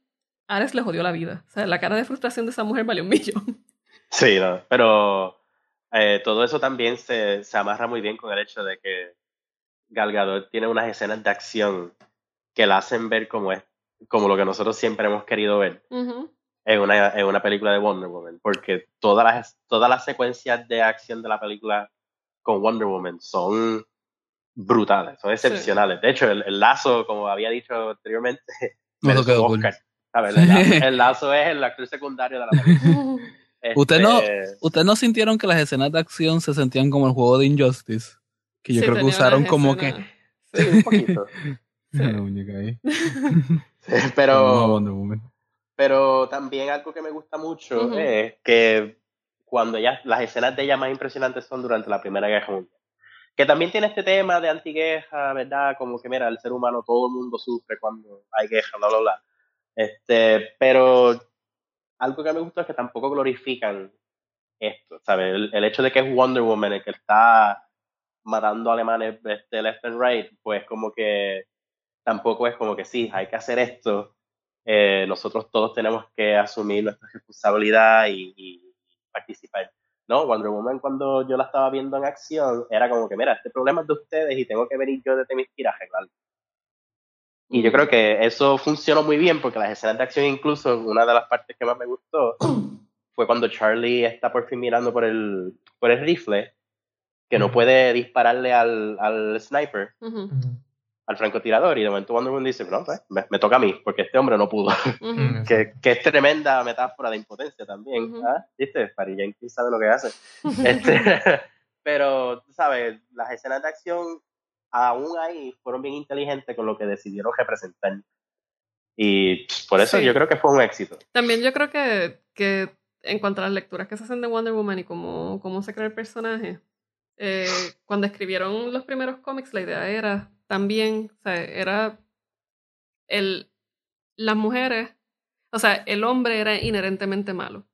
Ares le jodió la vida. O sea, la cara de frustración de esa mujer valió un millón. Sí, no, pero eh, todo eso también se, se amarra muy bien con el hecho de que Gal Gadot tiene unas escenas de acción que la hacen ver como es, como lo que nosotros siempre hemos querido ver Ujú. En una, en una película de Wonder Woman, porque todas las, todas las secuencias de acción de la película con Wonder Woman son brutales, son excepcionales. De hecho, el, el lazo, como había dicho anteriormente, No, merece quedó cool. Oscar. El, lazo, el lazo es el actor secundario de la película. Usted no- Este, ¿Ustedes no sintieron que las escenas de acción se sentían como el juego de Injustice? Que yo Sí, creo que usaron como que... Sí, un poquito. Sí. La muñeca ahí. Sí, pero, Wonder Woman. Pero también algo que me gusta mucho es que cuando ella, las escenas de ella más impresionantes son durante la Primera Guerra Mundial. Que también tiene este tema de antiguerra, ¿verdad? Como que, mira, el ser humano, todo el mundo sufre cuando hay guerra, bla, bla, bla. Este, pero algo que me gusta es que tampoco glorifican esto, ¿sabes? El, el hecho de que es Wonder Woman el que está matando alemanes este, left and right, pues como que tampoco es como que sí, hay que hacer esto, eh, nosotros todos tenemos que asumir nuestra responsabilidad y, y participar. No, Wonder Woman cuando yo la estaba viendo en acción era como que, mira, este problema es de ustedes y tengo que venir yo desde mis tiras a arreglarlo. Y yo creo que eso funcionó muy bien porque las escenas de acción, incluso una de las partes que más me gustó fue cuando Charlie está por fin mirando por el, por el rifle, que no puede dispararle al, al sniper, al francotirador, y de momento Wonder Woman dice, no, pues, me, me toca a mí, porque este hombre no pudo. ujú. Mm, que, que es tremenda metáfora de impotencia también. Ujú. ¿ah? ¿Viste? Patty Jenkins sabe lo que hace. Este, pero, tú sabes, las escenas de acción, aún ahí, fueron bien inteligentes con lo que decidieron representar. Y por eso Sí. yo creo que fue un éxito. También yo creo que, que en cuanto a las lecturas que se hacen de Wonder Woman y cómo, cómo se crea el personaje, eh, cuando escribieron los primeros cómics, la idea era también, o sea, era el, las mujeres, o sea, el hombre era inherentemente malo,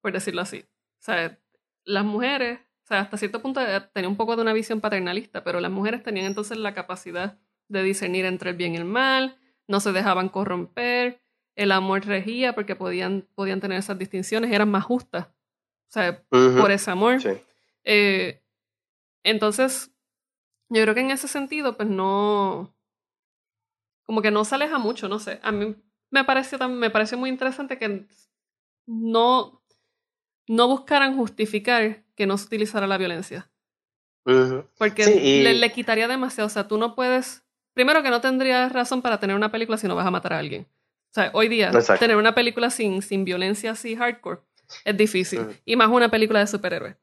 por decirlo así. O sea, las mujeres, o sea, hasta cierto punto tenía un poco de una visión paternalista, pero las mujeres tenían entonces la capacidad de discernir entre el bien y el mal, no se dejaban corromper, el amor regía porque podían, podían tener esas distinciones, eran más justas. O sea, Ujú. por ese amor. Sí. Eh, entonces, yo creo que en ese sentido, pues no. Como que no se aleja mucho, no sé. A mí me pareció, me pareció muy interesante que no, no buscaran justificar que no se utilizara la violencia. Porque Sí, y- le, le quitaría demasiado. O sea, tú no puedes. Primero que no tendrías razón para tener una película si no vas a matar a alguien. O sea, hoy día, Exacto. tener una película sin, sin violencia así hardcore es difícil. Y más una película de superhéroes.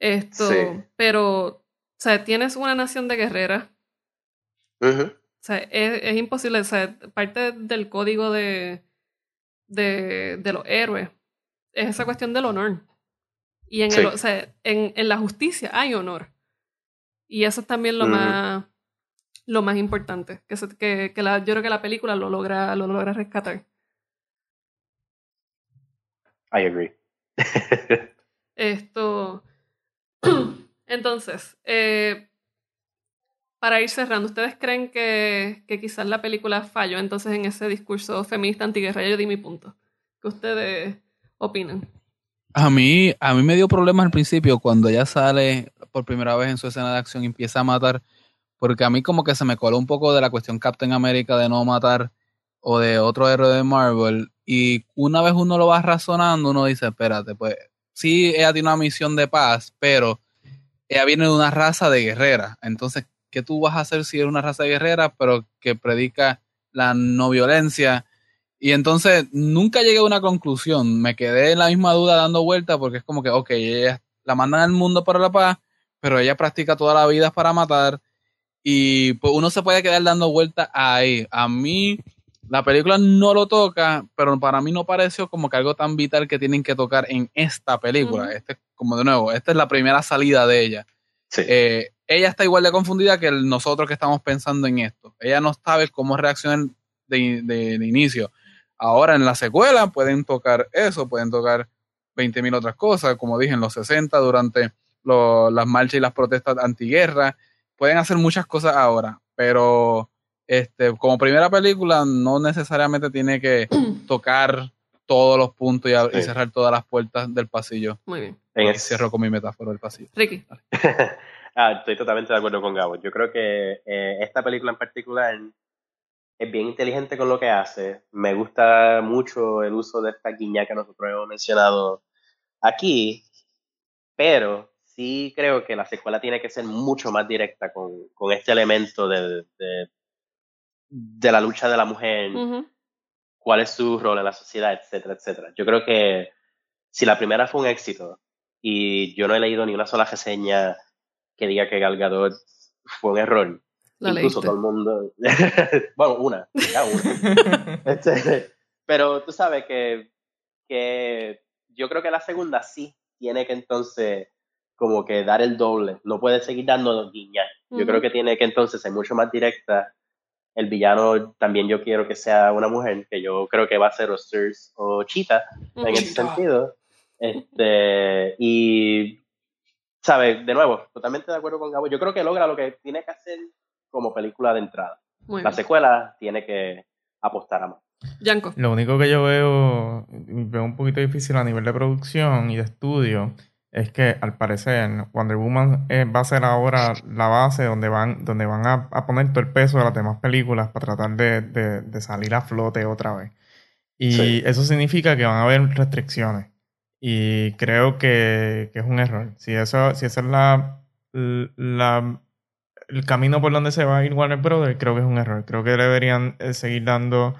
Esto. Sí. Pero, o sea, tienes una nación de guerreras. Ujú. O sea, es, es imposible. O sea, parte del código de, de, de los héroes es esa cuestión del honor. Y en, el, Sí. o sea, en, en la justicia hay honor. Y eso es también lo Ujú. más lo más importante. Que, se- que, que la, yo creo que la película lo logra, lo logra rescatar. I agree. Esto. Entonces, eh, para ir cerrando, ¿ustedes creen que, que quizás la película falló entonces en ese discurso feminista antiguerra? Ya Yo di mi punto. ¿Qué ustedes opinan? A mí, a mí me dio problemas al principio cuando ella sale por primera vez en su escena de acción y empieza a matar, porque a mí como que se me coló un poco de la cuestión Captain America de no matar o de otro héroe de Marvel y una vez uno lo va razonando, uno dice, espérate, pues sí, ella tiene una misión de paz, pero ella viene de una raza de guerreras, entonces, ¿qué tú vas a hacer si eres una raza de guerreras, pero que predica la no violencia? Y entonces nunca llegué a una conclusión. Me quedé en la misma duda dando vueltas porque es como que, ok, ella la mandan al mundo para la paz, pero ella practica toda la vida para matar. Y pues uno se puede quedar dando vueltas ahí. A mí la película no lo toca, pero para mí no pareció como que algo tan vital que tienen que tocar en esta película. Este, como de nuevo, esta es la primera salida de ella. Sí. Eh, ella está igual de confundida que el- nosotros que estamos pensando en esto. Ella no sabe cómo reaccionar de, de- de inicio. Ahora en la secuela pueden tocar eso, pueden tocar 20.000 otras cosas, como dije, en los 60, durante lo- las marchas y las protestas antiguerra. Pueden hacer muchas cosas ahora, pero este, como primera película no necesariamente tiene que tocar todos los puntos y, a- y Sí. cerrar todas las puertas del pasillo. Muy bien. En Y cierro con mi metáfora del pasillo. Ricky. Ah, estoy totalmente de acuerdo con Gabo. Yo creo que eh, esta película en particular es bien inteligente con lo que hace. Me gusta mucho el uso de esta guiña que nosotros hemos mencionado aquí, pero sí creo que la secuela tiene que ser mucho más directa con, con este elemento de, de, de la lucha de la mujer, Ujú. Cuál es su rol en la sociedad, etcétera, etcétera. Yo creo que si la primera fue un éxito y yo no he leído ni una sola reseña que diga que Gal Gadot fue un error, La incluso leíste. todo el mundo, bueno, una, ya una. Este, pero tú sabes que, que yo creo que la segunda sí tiene que entonces como que dar el doble, no puede seguir dando guiñas. Yo creo que tiene que entonces ser mucho más directa. El villano también yo quiero que sea una mujer, que yo creo que va a ser o o Cheetah en ese sentido. Este, y, ¿sabes? De nuevo, totalmente de acuerdo con Gabo. Yo creo que logra lo que tiene que hacer como película de entrada. Muy La bien. secuela tiene que apostar a más. Yanko. Lo único que yo veo, veo un poquito difícil a nivel de producción y de estudio, es que al parecer Wonder Woman eh, va a ser ahora la base donde van, donde van a, a poner todo el peso de las demás películas para tratar de, de- de salir a flote otra vez. Y Sí. eso significa que van a haber restricciones. Y creo que, que es un error. Si eso, si ese es la, la, el camino por donde se va a ir Warner Brothers, creo que es un error. Creo que deberían eh, seguir dando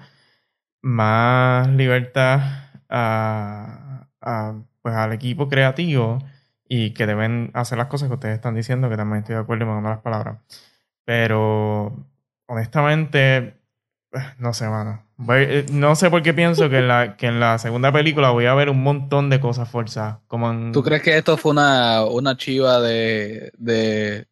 más libertad a, a, pues, al equipo creativo y que deben hacer las cosas que ustedes están diciendo, que también estoy de acuerdo y me las palabras. Pero honestamente, eh, no sé, mano. Eh, no sé por qué pienso que en, la, que en la segunda película voy a ver un montón de cosas forzadas. Como. ¿Tú crees que esto fue una, una chiva de, de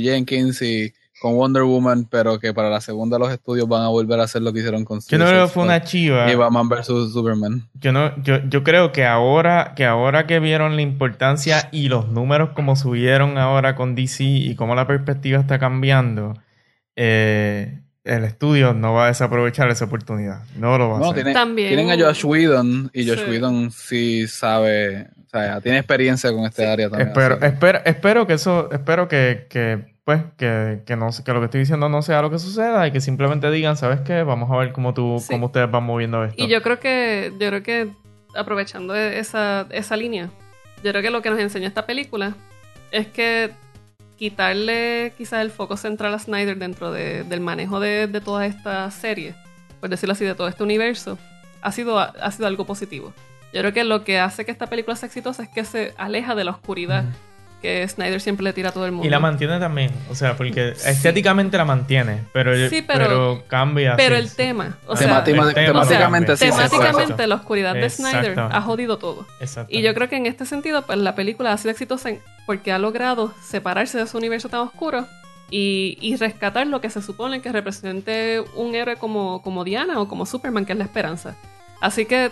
Jenkins y con Wonder Woman, pero que para la segunda los estudios van a volver a hacer lo que hicieron con Yo no creo que fue una chiva. y Batman vs Superman? Yo no, yo, yo creo que ahora, que ahora que vieron la importancia y los números como subieron ahora con DC y cómo la perspectiva está cambiando, eh, el estudio no va a desaprovechar esa oportunidad. No lo va a hacer. tiene- También- tienen a Josh Whedon y Josh Sí. Whedon sí sabe, o sea, tiene experiencia con este área también. Espero, espero, espero que eso, espero que, que pues, que, que no que lo que estoy diciendo no sea lo que suceda y que simplemente digan, ¿sabes qué? Vamos a ver cómo tú, Sí. cómo ustedes van moviendo esto. Y yo creo que, yo creo que aprovechando esa, esa línea, yo creo que lo que nos enseña esta película es que quitarle quizás el foco central a Snyder dentro de- del manejo de, de toda esta serie, por decirlo así, de todo este universo, ha sido, ha sido algo positivo. Yo creo que lo que hace que esta película sea exitosa es que se aleja de la oscuridad que Snyder siempre le tira a todo el mundo. Y la mantiene también, o sea, porque estéticamente la mantiene, pero, Sí, pero- cambia. Pero sí, el sí. tema, o sea, Temátima- el tema temáticamente temáticamente la oscuridad de Snyder ha jodido todo. Exacto. Y yo creo que en este sentido, pues la película ha sido exitosa porque ha logrado separarse de su universo tan oscuro y, y rescatar lo que se supone que represente un héroe como, como Diana o como Superman, que es la esperanza. Así que,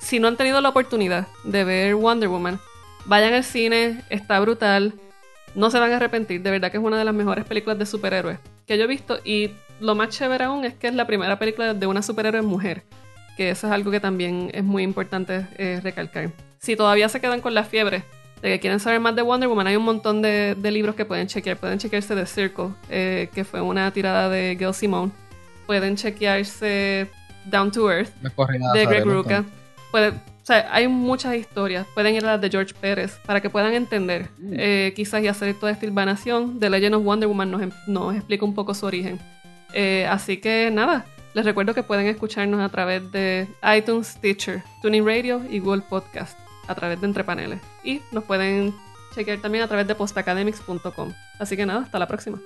si no han tenido la oportunidad de ver Wonder Woman, vayan al cine, está brutal, no se van a arrepentir, de verdad que es una de las mejores películas de superhéroes que yo he visto y lo más chévere aún es que es la primera película de una superhéroe mujer, que eso es algo que también es muy importante eh, recalcar. Si todavía se quedan con la fiebre de que quieren saber más de Wonder Woman, hay un montón de, de libros que pueden chequear. Pueden chequearse The Circle, eh, que fue una tirada de Gail Simone. Pueden chequearse Down to Earth, de Greg. Rucka. Puede- o sea, hay muchas historias. Pueden ir a las de George Pérez para que puedan entender, eh, quizás, y hacer toda esta hilvanación. The Legend of Wonder Woman nos, em- nos explica un poco su origen. Eh, así que nada, les recuerdo que pueden escucharnos a través de iTunes, Stitcher, Tuning Radio y Google Podcast a través de Entre Paneles. Y nos pueden chequear también a través de postacademics.com. Así que nada, hasta la próxima.